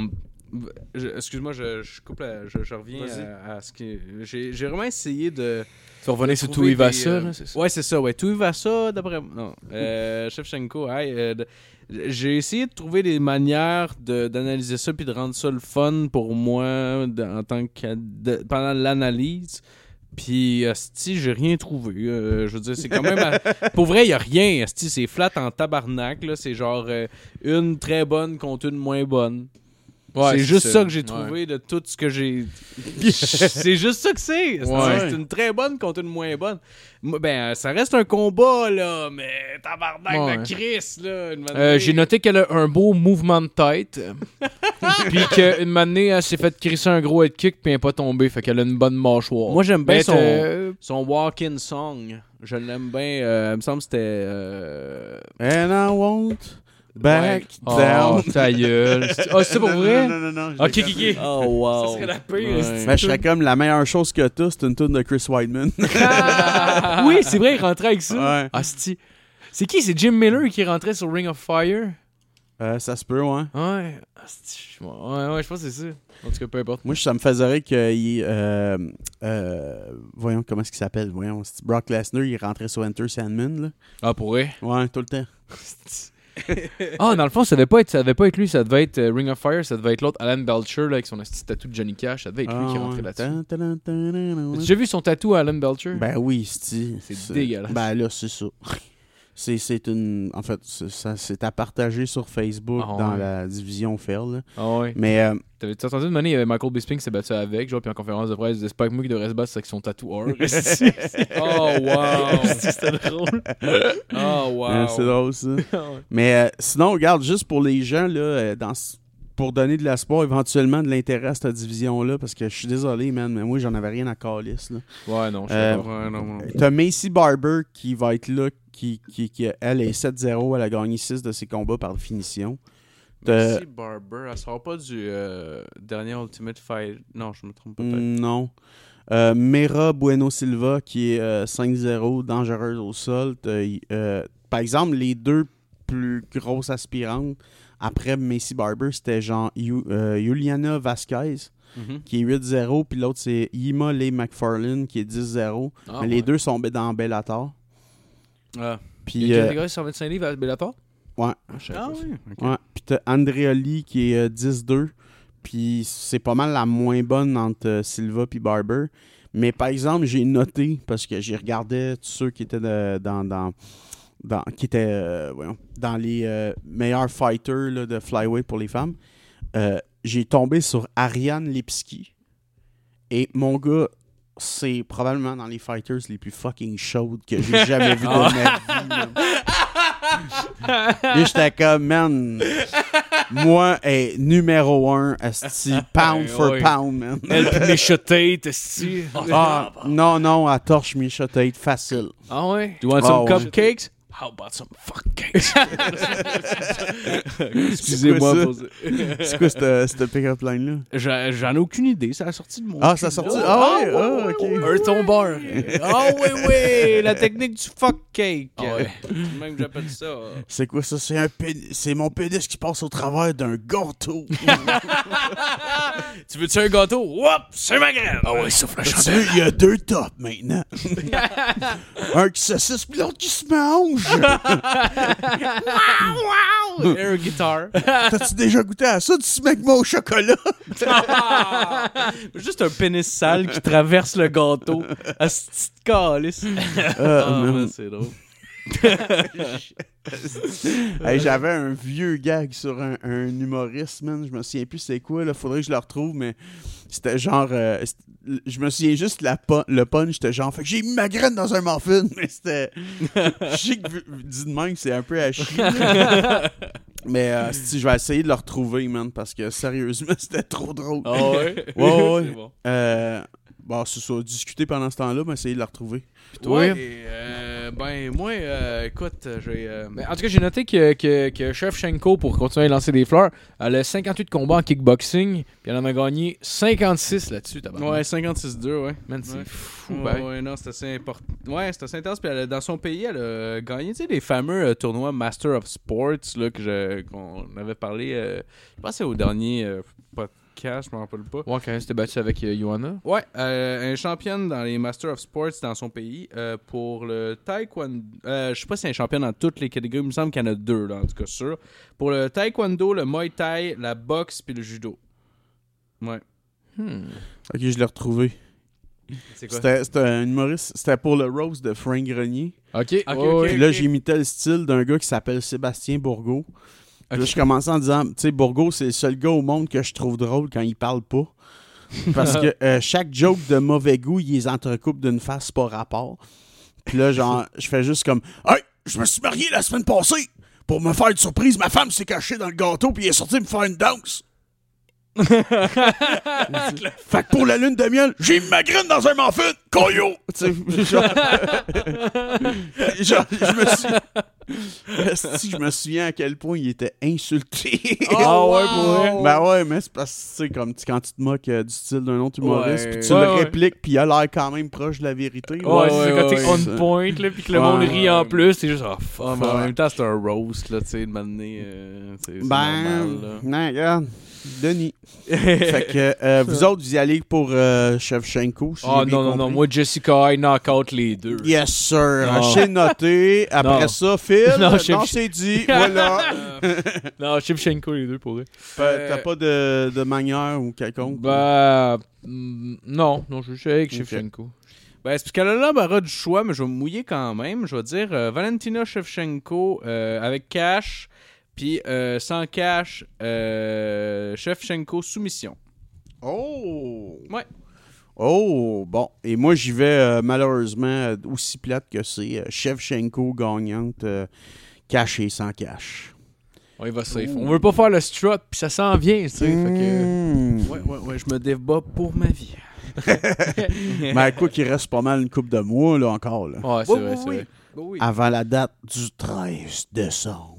Excuse-moi, je, je coupe la- je, je reviens Vas-y. à, à ce qui. J'ai vraiment essayé de. Tu vas revenir sur tout ça, euh, c'est ça? Ouais, c'est ça, ouais. Tout d'après. Non. Euh, <laughs> Shevchenko, euh, j'ai essayé de trouver des manières de- d'analyser ça puis de rendre ça le fun pour moi de- en tant que de- pendant l'analyse. Puis, Asti, j'ai rien trouvé. Euh, je veux dire, c'est quand même. à- <laughs> Pour vrai, il a rien. Asti, c'est flat en tabarnak. C'est genre euh, une très bonne contre une moins bonne. Ouais, c'est juste ça, que j'ai Ouais. trouvé de tout ce que j'ai. <laughs> <laughs> c'est juste ça que c'est. C'est- Ouais. C'est une très bonne contre une moins bonne. Ben, ça reste un combat, là, mais tabarnak Ouais. de Chris, là. Euh, j'ai noté qu'elle a un beau mouvement de tête. <laughs> puis qu'une manée, elle s'est fait crisser un gros head kick puis elle n'est pas tombée. Fait qu'elle a une bonne mâchoire. Moi, j'aime bien Mais son, son walk-in song. Je l'aime bien. euh, il me semble que c'était. euh, and I won't back Oh, down. ta gueule. <laughs> Ah, c'est pour vrai? Non, non, non, je Ok, déconne. ok, ok. Oh, wow. Ça serait la pire. Ouais. c'est- Ben, je serais comme la meilleure chose que t'as, c'est une tune de Chris Weidman. Ah! <laughs> oui, c'est vrai, il rentrait avec ça. ouais. Asti. C'est qui? C'est Jim Miller qui rentrait sur Ring of Fire? Euh, ça se peut, ouais. Ouais. Asti. Ouais, ouais, je pense que c'est ça. En tout cas, peu importe. Moi, ça me faisait rire euh, euh, voyons, comment est-ce qu'il s'appelle? Voyons, c'est Brock Lesnar, il rentrait sur Enter Sandman, là? Ah, pour vrai? Ouais, tout le temps. Ah, dans le fond, ça devait pas être, ça devait pas être lui, ça devait être euh, Ring of Fire, ça devait être l'autre Alan Belcher là, avec son petit tatou de Johnny Cash, ça devait être lui qui Ah, rentrait ouais. là-dessus. Déjà vu son tatou à Alan Belcher? Ben oui, c'est C'est dégueulasse. Ben là, c'est ça. C'est, une. En fait, c'est, ça, c'est à partager sur Facebook Ah dans ouais. la division là. Ah ouais. Mais euh, T'avais-tu entendu de manière, il y avait Michael Bisping qui s'est battu avec, genre, puis en conférence de presse, il disait, pas que moi qui devrais se battre, c'est avec son tatoueur. <laughs> Oh, wow! <laughs> C'était drôle. Oh, euh, wow! c'est drôle ça. <laughs> Mais euh, sinon, regarde, juste pour les gens, là, euh, dans, ce- pour donner de l'espoir, éventuellement de l'intérêt à cette division-là, parce que je suis désolé, man, mais moi, j'en avais rien à calice. Là. Ouais, non, je Euh, pas. Ouais, non, non. T'as Macy Barber qui va être là, qui, qui, qui elle est 7-0, elle a gagné 6 de ses combats par définition. Merci, Barber. Elle sort pas du euh, dernier Ultimate Fight. Non, je me trompe peut-être. Mm, Non. Euh, Mera Bueno Silva qui est euh, 5-0, dangereuse au sol. Euh, par exemple, les deux plus grosses aspirantes après Macy Barber, c'était genre Yu- euh, Juliana Vasquez Mhm. qui est 8-0, puis l'autre c'est Yima Lee McFarlane qui est 10-0. Ah, Mais les deux sont dans Bellator. Ah, Puis Il y a euh, sont 25 livres à Bellator? Ouais. Ah, ah oui. Ouais. Puis t'as Andrea Lee qui est euh, 10-2. Puis c'est pas mal la moins bonne entre euh, Silva puis Barber. Mais par exemple, j'ai noté, parce que j'ai regardé tous ceux qui étaient de- dans, dans, dans- qui étaient euh, voyons, dans les euh, meilleurs fighters là, de flyweight pour les femmes. Euh, j'ai tombé sur Ariane Lipski. Et mon gars, c'est probablement dans les fighters les plus fucking chaudes que j'ai jamais <laughs> vu de ma vie. j'étais comme, man, moi, est numéro un, asti, <laughs> pound for pound, man. Elle pis Misha Tate, esti. Ah, non, non, à torche Misha Tate, facile. Ah ouais? You want Ah, some ouais. cupcakes? How about some fuck cakes? <laughs> Excusez-moi <laughs> C'est quoi cette, cette pick-up line-là? J'en j'en ai aucune idée, ça a sorti de mon. Ah, ça a sorti? Ah ouais? Ah, ok. Un tombeur. Ah oui, oui, la technique du fuck cake. Ah ouais. Même que j'appelle ça. C'est quoi ça? C'est un pénis- c'est mon pénis qui passe au travers d'un gâteau. tu veux-tu un gâteau? Whoop, c'est ma graine. Ah ouais, souffle la sais, Il y a deux tops maintenant. <laughs> un qui saucisse puis l'autre qui se mange. <laughs> Air guitar. <laughs> T'as-tu déjà goûté à ça, du smegma au chocolat? <laughs> Juste un pénis sale qui traverse le gâteau. À cette petite calice. Euh, Ah, c'est drôle. Hey, J'avais un vieux gag sur un, un humoriste, man. Je me souviens plus c'est quoi, là. Faudrait que je le retrouve, mais c'était genre. euh, c'était- je me souviens juste la le punch, c'était genre. Fait que j'ai mis ma graine dans un muffin, <laughs> mais c'était. Je sais que vu- dit de même, c'est un peu à chier. <laughs> mais euh, si, je vais essayer de le retrouver, man, parce que sérieusement, <laughs> c'était trop drôle. Ah ouais? Ouais, ouais. C'est bon. Euh, bon, c'est ça, discuter pendant ce temps-là, mais essayer de le retrouver. Toi? Ouais, et, euh, ben, moi, euh, écoute, j'ai. euh, Mais en tout cas, j'ai noté que, que, que Chef Shenko, pour continuer à lancer des fleurs, elle a 58 combats en kickboxing, puis elle en a gagné 56 là-dessus. tabarnak. Ouais, 56-2, ouais. Man, c'est Ouais. fou, Ouais, ben. ouais, non, c'est assez important. Ouais, c'est assez intense. Puis elle a- dans son pays, elle a gagné, tu sais, les fameux euh, tournois Master of Sports, là, que je- qu'on avait parlé, euh, je pense que c'est au dernier euh, podcast, je me rappelle pas. Ouais, quand elle s'était battue avec euh, Johanna. Ouais, euh, un championne dans les Master of Sports dans son pays euh, pour le taekwondo. Euh, je sais pas si c'est un champion dans toutes les catégories, il me semble qu'il y en a deux, là, en tout cas sûr. Pour le taekwondo, le muay thai, la boxe puis le judo. Ouais. Hmm. Ok, je l'ai retrouvé. C'était c'était un humoriste, c'était pour le Rose de Frank Grenier. Ok, Ok, ouais, ok. ouais. Puis là, j'imitais le style d'un gars qui s'appelle Sébastien Bourgault. Là, je commençais en disant, tu sais, Bourgault, c'est le seul gars au monde que je trouve drôle quand il parle pas. Parce que euh, chaque joke de mauvais goût, il les entrecoupe d'une face pas rapport. Puis là, genre, je fais juste comme, Hey, je me suis marié la semaine passée. Pour me faire une surprise, ma femme s'est cachée dans le gâteau puis elle est sortie me faire une danse. <laughs> fait que pour la lune de miel, j'ai ma graine dans un muffin, coyo! <laughs> Tu sais, genre, genre, je me suis. Esti, je me souviens à quel point il était insulté. Ah ouais, pour vrai? <laughs> Ben ouais, mais c'est parce que, tu sais, comme quand tu te moques euh, du style d'un autre humoriste, Ouais. puis tu Ouais, le ouais. répliques, puis il a l'air quand même proche de la vérité. Ouais, Ouais, c'est quand t'es on ça. point, là, puis que le monde rit ouais. en plus, c'est juste, oh, fuck. Mais en même temps, c'est un roast, là, tu sais, de m'amener. Euh, Ben, normal, là. non, regarde, Denis. <laughs> fait que euh, vous autres, vous y allez pour euh, Shevchenko. si Oh bien non, non, non, moi, Jessica, I knock out les deux. Yes, sir. J'ai noté. <laughs> Après Non. ça, Phil, Non, non, c'est dit. voilà. <laughs> Non, Shevchenko les deux pour eux. T'as pas de, de manière ou quelconque? Bah, mm, non, non, je suis avec. Shevchenko. Ben, c'est parce qu'elle a l'embarras du choix, mais je vais me mouiller quand même. Je vais dire euh, Valentina Shevchenko euh, avec cash, puis euh, sans cash, euh, Shevchenko soumission. Oh! Ouais. Oh, bon. Et moi, j'y vais euh, malheureusement aussi plate que c'est. Euh, Shevchenko gagnante, euh, cash et sans cash. On y va safe. On veut pas faire le strut, puis ça s'en vient, tu sais. fait que- Mmh. Ouais, ouais, ouais, je me débat pour ma vie. <laughs> Mais quoi qu'il reste pas mal une coupe de mois, là, encore, là. Ouais, c'est Oui, vrai, oui, c'est oui. vrai. oui. Avant la date du 13 décembre.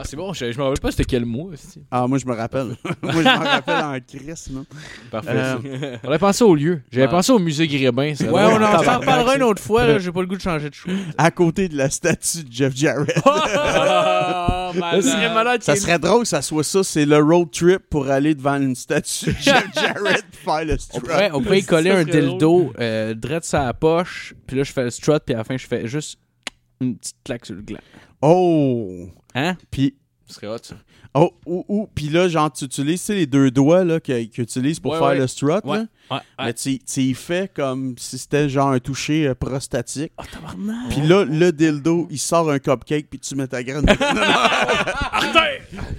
Ah, c'est bon, je, je me rappelle pas c'était quel mois, aussi. Ah, moi, je me rappelle. <laughs> moi, je m'en rappelle en crise, non? Parfait. Euh. On avait pensé au lieu. J'avais Ouais. pensé au musée Grébin. ça. Ouais, on en ça. une autre fois. J'ai pas le goût de changer de choix. À côté de la statue de Jeff Jarrett. <laughs> Oh, Ça serait malade Ça serait drôle que ça soit ça, c'est le road trip pour aller devant une statue de Jeff <laughs> Jarrett pour faire le On strut. pourrait, on pourrait y coller un dildo euh, la poche, puis là, je fais le strut, puis à la fin, je fais juste une petite claque sur le gland. Oh! Hein? Puis, Ce serait hot, ça. oh, ou, ou, puis là, genre, tu utilises tu sais, les deux doigts là, que- qu'ils utilisent pour Ouais, faire ouais. le strut. Ouais. Là. Ouais. Mais tu tu y fais comme si c'était genre un toucher euh, prostatique. Oh! Puis là, le dildo, il sort un cupcake, puis tu mets ta graine.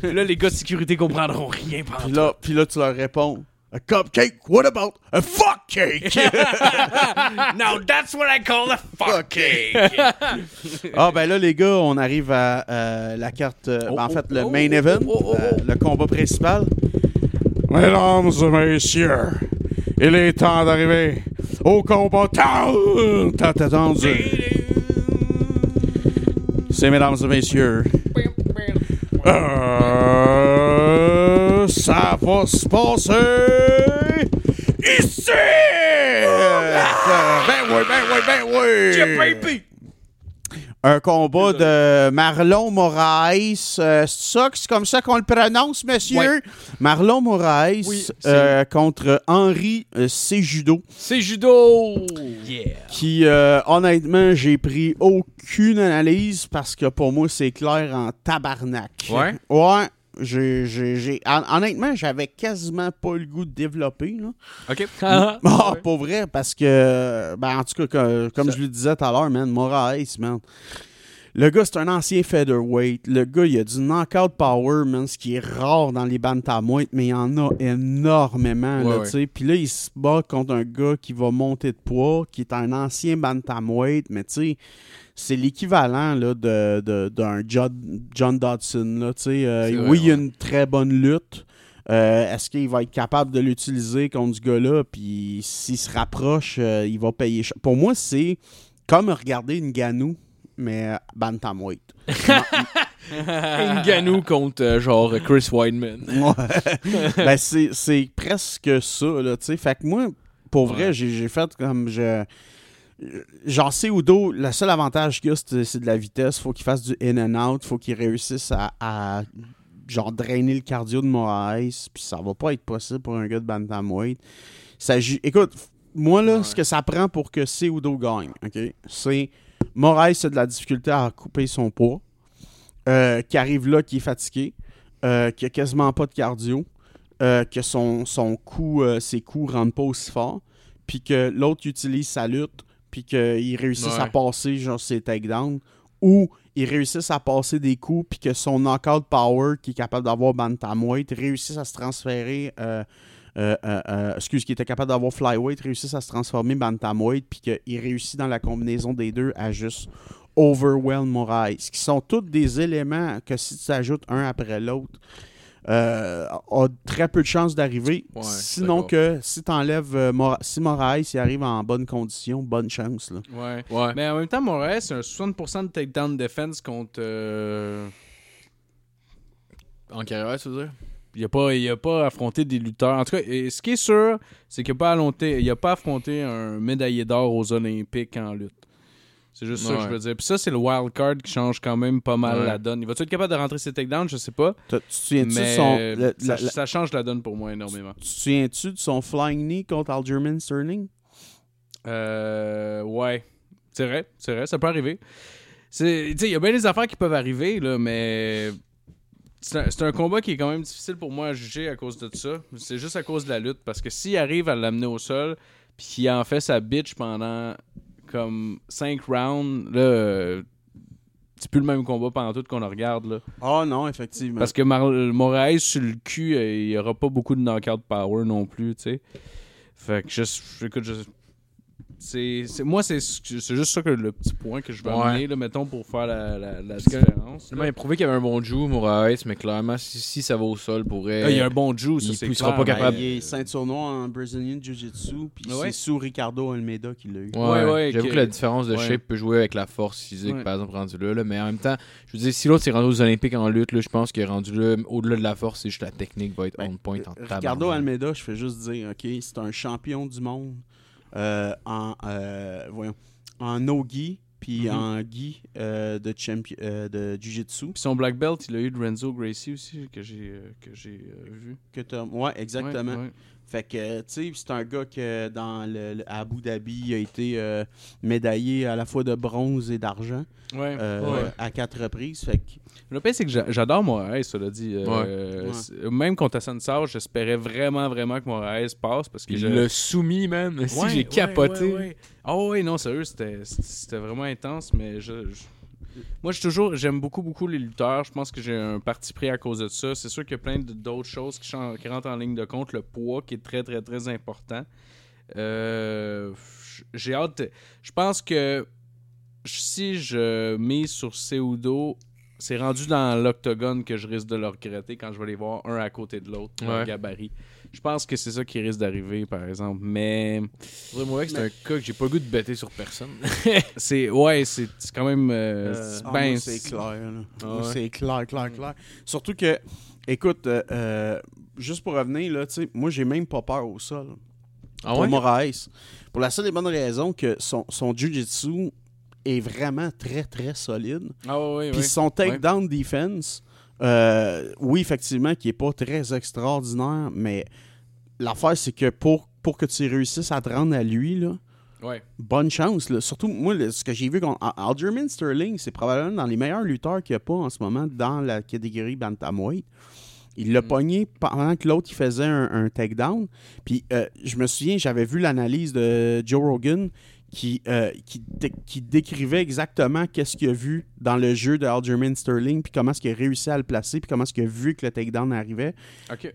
Puis <laughs> là, les gars de sécurité comprendront rien pendant puis, là, puis là, tu leur réponds A cupcake? What about a fuck cake? <laughs> Now that's what I call a fuck cake! <laughs> ah, ben là, les gars, on arrive à euh, la carte. euh, ben, en Oh, fait, oh, le oh, main oh, event, oh, oh, euh, le combat principal. Mesdames et messieurs, il est temps d'arriver au combat tant tant attendu. C'est mesdames et messieurs. Euh, va se passer ici! Ben oui, ben oui, ben oui! Un combat de Marlon Moraes. Euh, c'est ça, c'est comme ça qu'on le prononce, monsieur? Ouais. Marlon Moraes Oui, euh, contre Henri euh, Sejudo. C'est judo! Yeah! Qui, euh, honnêtement, j'ai pris aucune analyse parce que pour moi, c'est clair en tabarnak. Ouais? Ouais. J'ai, j'ai, j'ai- hon- honnêtement, j'avais quasiment pas le goût de développer. Là. OK. <laughs> Ah, <laughs> pas vrai, parce que, ben, en tout cas, comme je le disais tout à l'heure, man, Moraes, man. Le gars, c'est un ancien featherweight. Le gars, il a du knockout power, man, ce qui est rare dans les bantamweight, mais il y en a énormément, Ouais, là, ouais. tu sais. Puis là, il se bat contre un gars qui va monter de poids, qui est un ancien bantamweight, mais tu sais, c'est l'équivalent, là, de, de- d'un John, John Dodson, là, tu sais. Euh, vrai, oui, il y a une très bonne lutte. Euh, Est-ce qu'il va être capable de l'utiliser contre ce gars-là? Puis s'il se rapproche, euh, il va payer cher. Pour moi, c'est comme regarder une Ganou, mais bantamweight. <laughs> Ngannou contre euh, genre Chris Weidman. Ouais. <laughs> ben, c'est c'est presque ça, là, tu sais. Fait que moi, pour vrai, Ouais. j'ai j'ai fait comme je. Genre, Udo, le seul avantage qu'il a, c'est c'est de la vitesse. Faut qu'il fasse du in and out. Faut qu'il réussisse à, à, genre drainer le cardio de Moraes. Puis ça va pas être possible pour un gars de Bantamweight. Ça, Écoute, moi, là, Ouais. ce que ça prend pour que Udo gagne, OK? C'est Moraes a de la difficulté à couper son poids. euh, qui arrive là, qui est fatigué. euh, qui a quasiment pas de cardio. euh, que son, son coup, euh, ses coups rentrent pas aussi fort, puis que l'autre utilise sa lutte, puis qu'il réussisse Ouais. à passer genre ses takedowns, ou il réussisse à passer des coups, puis que son knockout power, qui est capable d'avoir bantamweight, réussisse à se transférer, euh, euh, euh, euh, excuse, qui était capable d'avoir flyweight, réussisse à se transformer bantamweight, puis qu'il réussit dans la combinaison des deux à juste overwhelm Moraes, qui sont tous des éléments que si tu ajoutes un après l'autre, euh, a très peu de chances d'arriver. Ouais, Sinon que si t'enlèves euh, Mora- si Moraes il arrive en bonne condition, bonne chance. Là. Ouais. Ouais. Mais en même temps, Moraes, c'est un 60% de takedown defense contre. euh, En carrière, tu veux dire? Il a pas, il a pas affronté des lutteurs. En tout cas, ce qui est sûr, c'est qu'il n'a pas, allonté- il a pas affronté un médaillé d'or aux Olympiques en lutte. C'est juste ça que je veux dire. Puis ça, c'est le wild card qui change quand même pas mal Ouais. la donne. Il va-tu être capable de rentrer ses takedowns? Je sais pas. Tu te souviens-tu de Mais son, le- ça, la- la- ça change la donne pour moi énormément. tu te souviens-tu de son flying knee contre Algerman Sterling? Euh, ouais. C'est vrai, c'est vrai, ça peut arriver. C'est- tu sais, Il y a bien des affaires qui peuvent arriver, là, mais c'est un, un combat qui est quand même difficile pour moi à juger à cause de ça. C'est juste à cause de la lutte, parce que s'il arrive à l'amener au sol, puis qui en fait sa bitch pendant comme 5 rounds, là, c'est plus le même combat pendant tout qu'on regarde. Là. Ah non, effectivement. Parce que Mar Moraes sur le cul, euh, il n'y aura pas beaucoup de knockout power non plus, tu sais. Fait que je, écoute, je, c'est, moi, c'est, c'est juste ça que le petit point que je veux Ouais. amener, là, mettons, pour faire la, la, la Parce que- différence. Finalement, il a prouvé qu'il y avait un bon Jew, Moraes, mais clairement, si, si ça va au sol, pourrait. Ah, il y a un bon juice, ça, il c'est poussera clair. pas capable. Ben, il est ceinture noire en Brazilian Jiu-Jitsu, puis Ouais? c'est sous Ricardo Almeida qu'il l'a eu. Ouais, Ouais, ouais, J'avoue que- que la différence de ouais. shape peut jouer avec la force physique, Ouais. par exemple, rendu là, là. Mais en même temps, je veux dire, si l'autre s'est rendu aux Olympiques en lutte, là, je pense qu'il est rendu là, au-delà de la force, c'est juste la technique va être Ben, on point en Ricardo. Almeida, je fais juste dire, OK, c'est un champion du monde en, euh, voyons, en no-gi, puis Mhm. en gi euh, de, euh, de Jiu-Jitsu. Puis son black belt, il a eu de Renzo Gracie aussi, que j'ai, euh, que j'ai euh, vu. Que ouais, exactement. Ouais, ouais. Fait que, tu sais, c'est un gars que dans le, Abu Dhabi, il a été euh, médaillé à la fois de bronze et d'argent Ouais. euh, Ouais. à quatre reprises. Fait que, Le pire, c'est que j'a- j'adore Moraes, cela dit. Euh, Ouais. Même contre Hassan Sarr, j'espérais vraiment, vraiment que Moraes passe parce que Il je- l'a soumis, man. Si j'ai ouais, capoté. ouais, ouais. Ah ouais, non, sérieux, c'était c'était vraiment intense, mais je, je- moi, je toujours, j'aime beaucoup, beaucoup les lutteurs. Je pense que j'ai un parti pris à cause de ça. C'est sûr qu'il y a plein d'autres choses qui, qui rentrent en ligne de compte. Le poids qui est très, très, très important. Euh, j'ai hâte. Je pense que si je mise sur Seudo, c'est rendu dans l'octogone que je risque de le regretter quand je vais les voir un à côté de l'autre, Ouais. gabarit. Je pense que c'est ça qui risque d'arriver, par exemple. Mais Faudrait moi que c'est un cas que j'ai pas le goût de bêter sur personne. <laughs> c'est ouais, c'est c'est quand même euh, Euh, c'est- ah, ben c'est clair. là. Ah ouais. C'est clair, clair, clair. Surtout que, écoute, euh, euh, juste pour revenir, là, tu sais, moi, j'ai même pas peur au sol. Ah pour ouais? Moraes. Pour la seule et bonne raison que son, son jiu-jitsu est vraiment très, très solide. Ah ouais, ouais, Puis son takedown defense, euh, oui, effectivement, qui est pas très extraordinaire, mais l'affaire, c'est que pour, pour que tu réussisses à te rendre à lui, là, Ouais. bonne chance. là. Surtout, moi, ce que j'ai vu, contre Al- Aljamain Sterling, c'est probablement dans les meilleurs lutteurs qu'il n'y a pas en ce moment dans la catégorie Bantamweight. Il l'a Mm. pogné pendant que l'autre il faisait un, un takedown. Puis euh, je me souviens, j'avais vu l'analyse de Joe Rogan qui, euh, qui, qui décrivait exactement qu'est-ce qu'il a vu dans le jeu de Aljamain Sterling, puis comment est-ce qu'il a réussi à le placer, puis comment est-ce qu'il a vu que le takedown arrivait.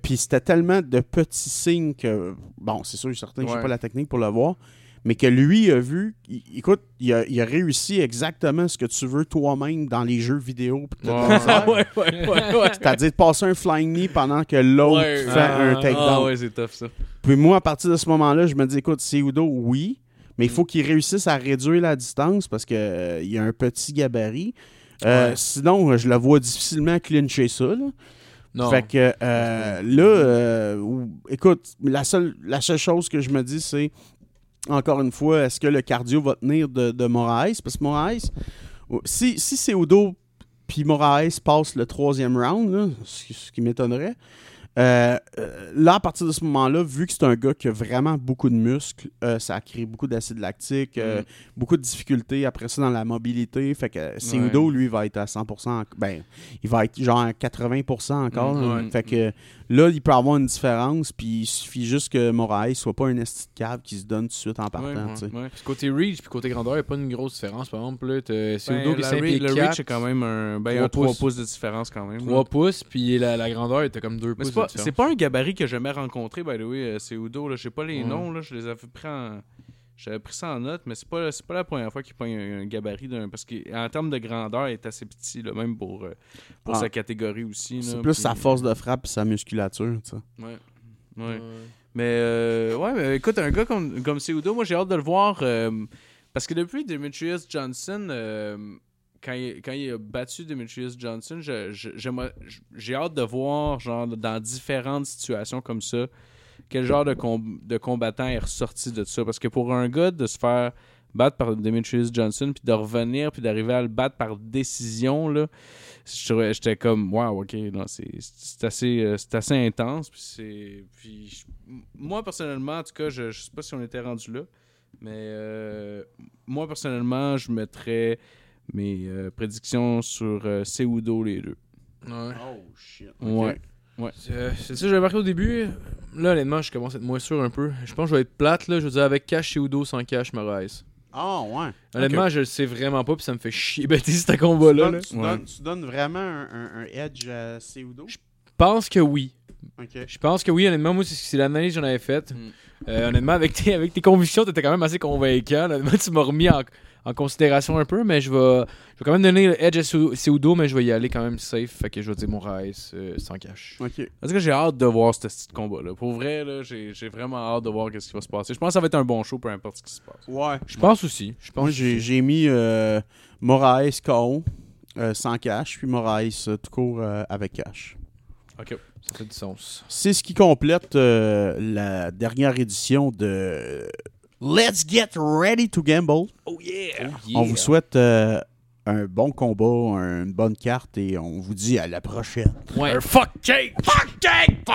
Puis c'était tellement de petits signes que, bon, c'est sûr, certain que j'ai Ouais. pas la technique pour le voir, mais que lui a vu, il- écoute, il a, il a réussi exactement ce que tu veux toi-même dans les jeux vidéo. <laughs> ouais, ouais. C'est-à-dire de passer un flying knee pendant que l'autre Ouais, fait ah, un takedown. Ah ouais, c'est tough ça. Puis moi, à partir de ce moment-là, je me dis, écoute, Seudo, oui, mais il faut qu'il réussisse à réduire la distance parce qu'il y a un petit gabarit. Euh, Ouais. Sinon, je le vois difficilement clincher ça. là. Non. Fait que euh, là, euh, ou- écoute, la seule, la seule chose que je me dis, c'est encore une fois, est-ce que le cardio va tenir de, de Moraes? Parce que Moraes, si, si Seudo puis Moraes passe le troisième round, là, ce, qui- ce qui m'étonnerait, euh, euh, là, à partir de ce moment-là, vu que c'est un gars qui a vraiment beaucoup de muscles, euh, ça crée beaucoup d'acide lactique, euh, Mm. beaucoup de difficultés après ça dans la mobilité. Fait que Seudo, lui, va être à 100%. en- Ben, il va être genre à 80% encore. Mm, là. ouais. Fait que là, il peut avoir une différence, puis il suffit juste que Moraes soit pas un esti de cave qui se donne tout de suite en partant. Ouais, ouais. Puis côté reach puis côté grandeur, il n'y a pas une grosse différence. Par exemple, là, Seudo Ben, qui est la 5 re- pieds le 4, reach est quand même un. Ben, il y Trois a 3 pouces. pouces de différence quand même. 3 là. pouces, puis la, la grandeur était comme 2 Mais pouces. C'est pas, c'est un gabarit que j'ai jamais rencontré, by the way, euh, c'est Udo. Là. Je sais pas les Ouais. noms, là, je les avais pris en. J'avais pris ça en note, mais c'est pas, c'est pas la première fois qu'il pogne un, un gabarit d'un. Parce qu'en termes de grandeur, il est assez petit, là, même pour, euh, pour Ah. sa catégorie aussi. C'est là, plus puis- sa force de frappe et sa musculature. tu sais. Ouais. Ouais. Ouais. Mais euh, ouais, mais écoute, un gars comme, comme Seudo, moi j'ai hâte de le voir. euh, parce que depuis Demetrius Johnson, euh, quand, il, quand il a battu Demetrius Johnson, j'ai hâte de voir, genre, dans différentes situations comme ça, quel genre de, de combattant est ressorti de ça. Parce que pour un gars de se faire battre par Demetrius Johnson, puis de revenir, puis d'arriver à le battre par décision, là, j'étais comme, wow, ok, c'est assez, euh, assez intense. Puis moi, personnellement, en tout cas, je, je sais pas si on était rendu là, mais euh, moi, personnellement, je mettrais mes euh, prédictions sur euh, Seudo, les deux. Ouais. Oh shit. Ouais. Euh, c'est ça, j'avais marqué au début. Là, honnêtement, je commence à être moins sûr un peu. Je pense que je vais être plate, là. Je veux dire, avec cash chez Udo, sans cash, Moraes. Ah, ouais. Honnêtement, je le sais vraiment pas, puis ça me fait chier <laughs> bêter ce combat-là. là. Tu, donnes, tu Ouais. donnes- tu donnes vraiment un, un- un edge à Seudo? Je pense que oui. Je pense que oui, honnêtement, moi, c'est- c'est l'analyse que j'en avais faite. Mm. Euh, honnêtement, avec tes, avec tes convictions, t'étais quand même assez convaincant. Honnêtement, <laughs> tu m'as remis en, en considération un peu, mais je vais, je vais quand même donner le edge à Seu- Seudo, mais je vais y aller quand même safe. Fait que je vais dire Moraes euh, sans cash. Ok. Parce que j'ai hâte de voir ce petit combat-là. Pour vrai, là, j'ai j'ai vraiment hâte de voir ce qui va se passer. Je pense que ça va être un bon show, peu importe ce qui se passe. Ouais. Je pense aussi. Je pense Moi, j'ai j'ai mis euh, Moraes KO euh, sans cash, puis Moraes euh, tout court euh, avec cash. Ok. Ça fait du sens. C'est ce qui complète euh, la dernière édition de Let's Get Ready to Gamble. Oh yeah! On vous souhaite euh, un bon combat, une bonne carte et on vous dit à la prochaine. Ouais. Un fuck cake! Fuck Jake!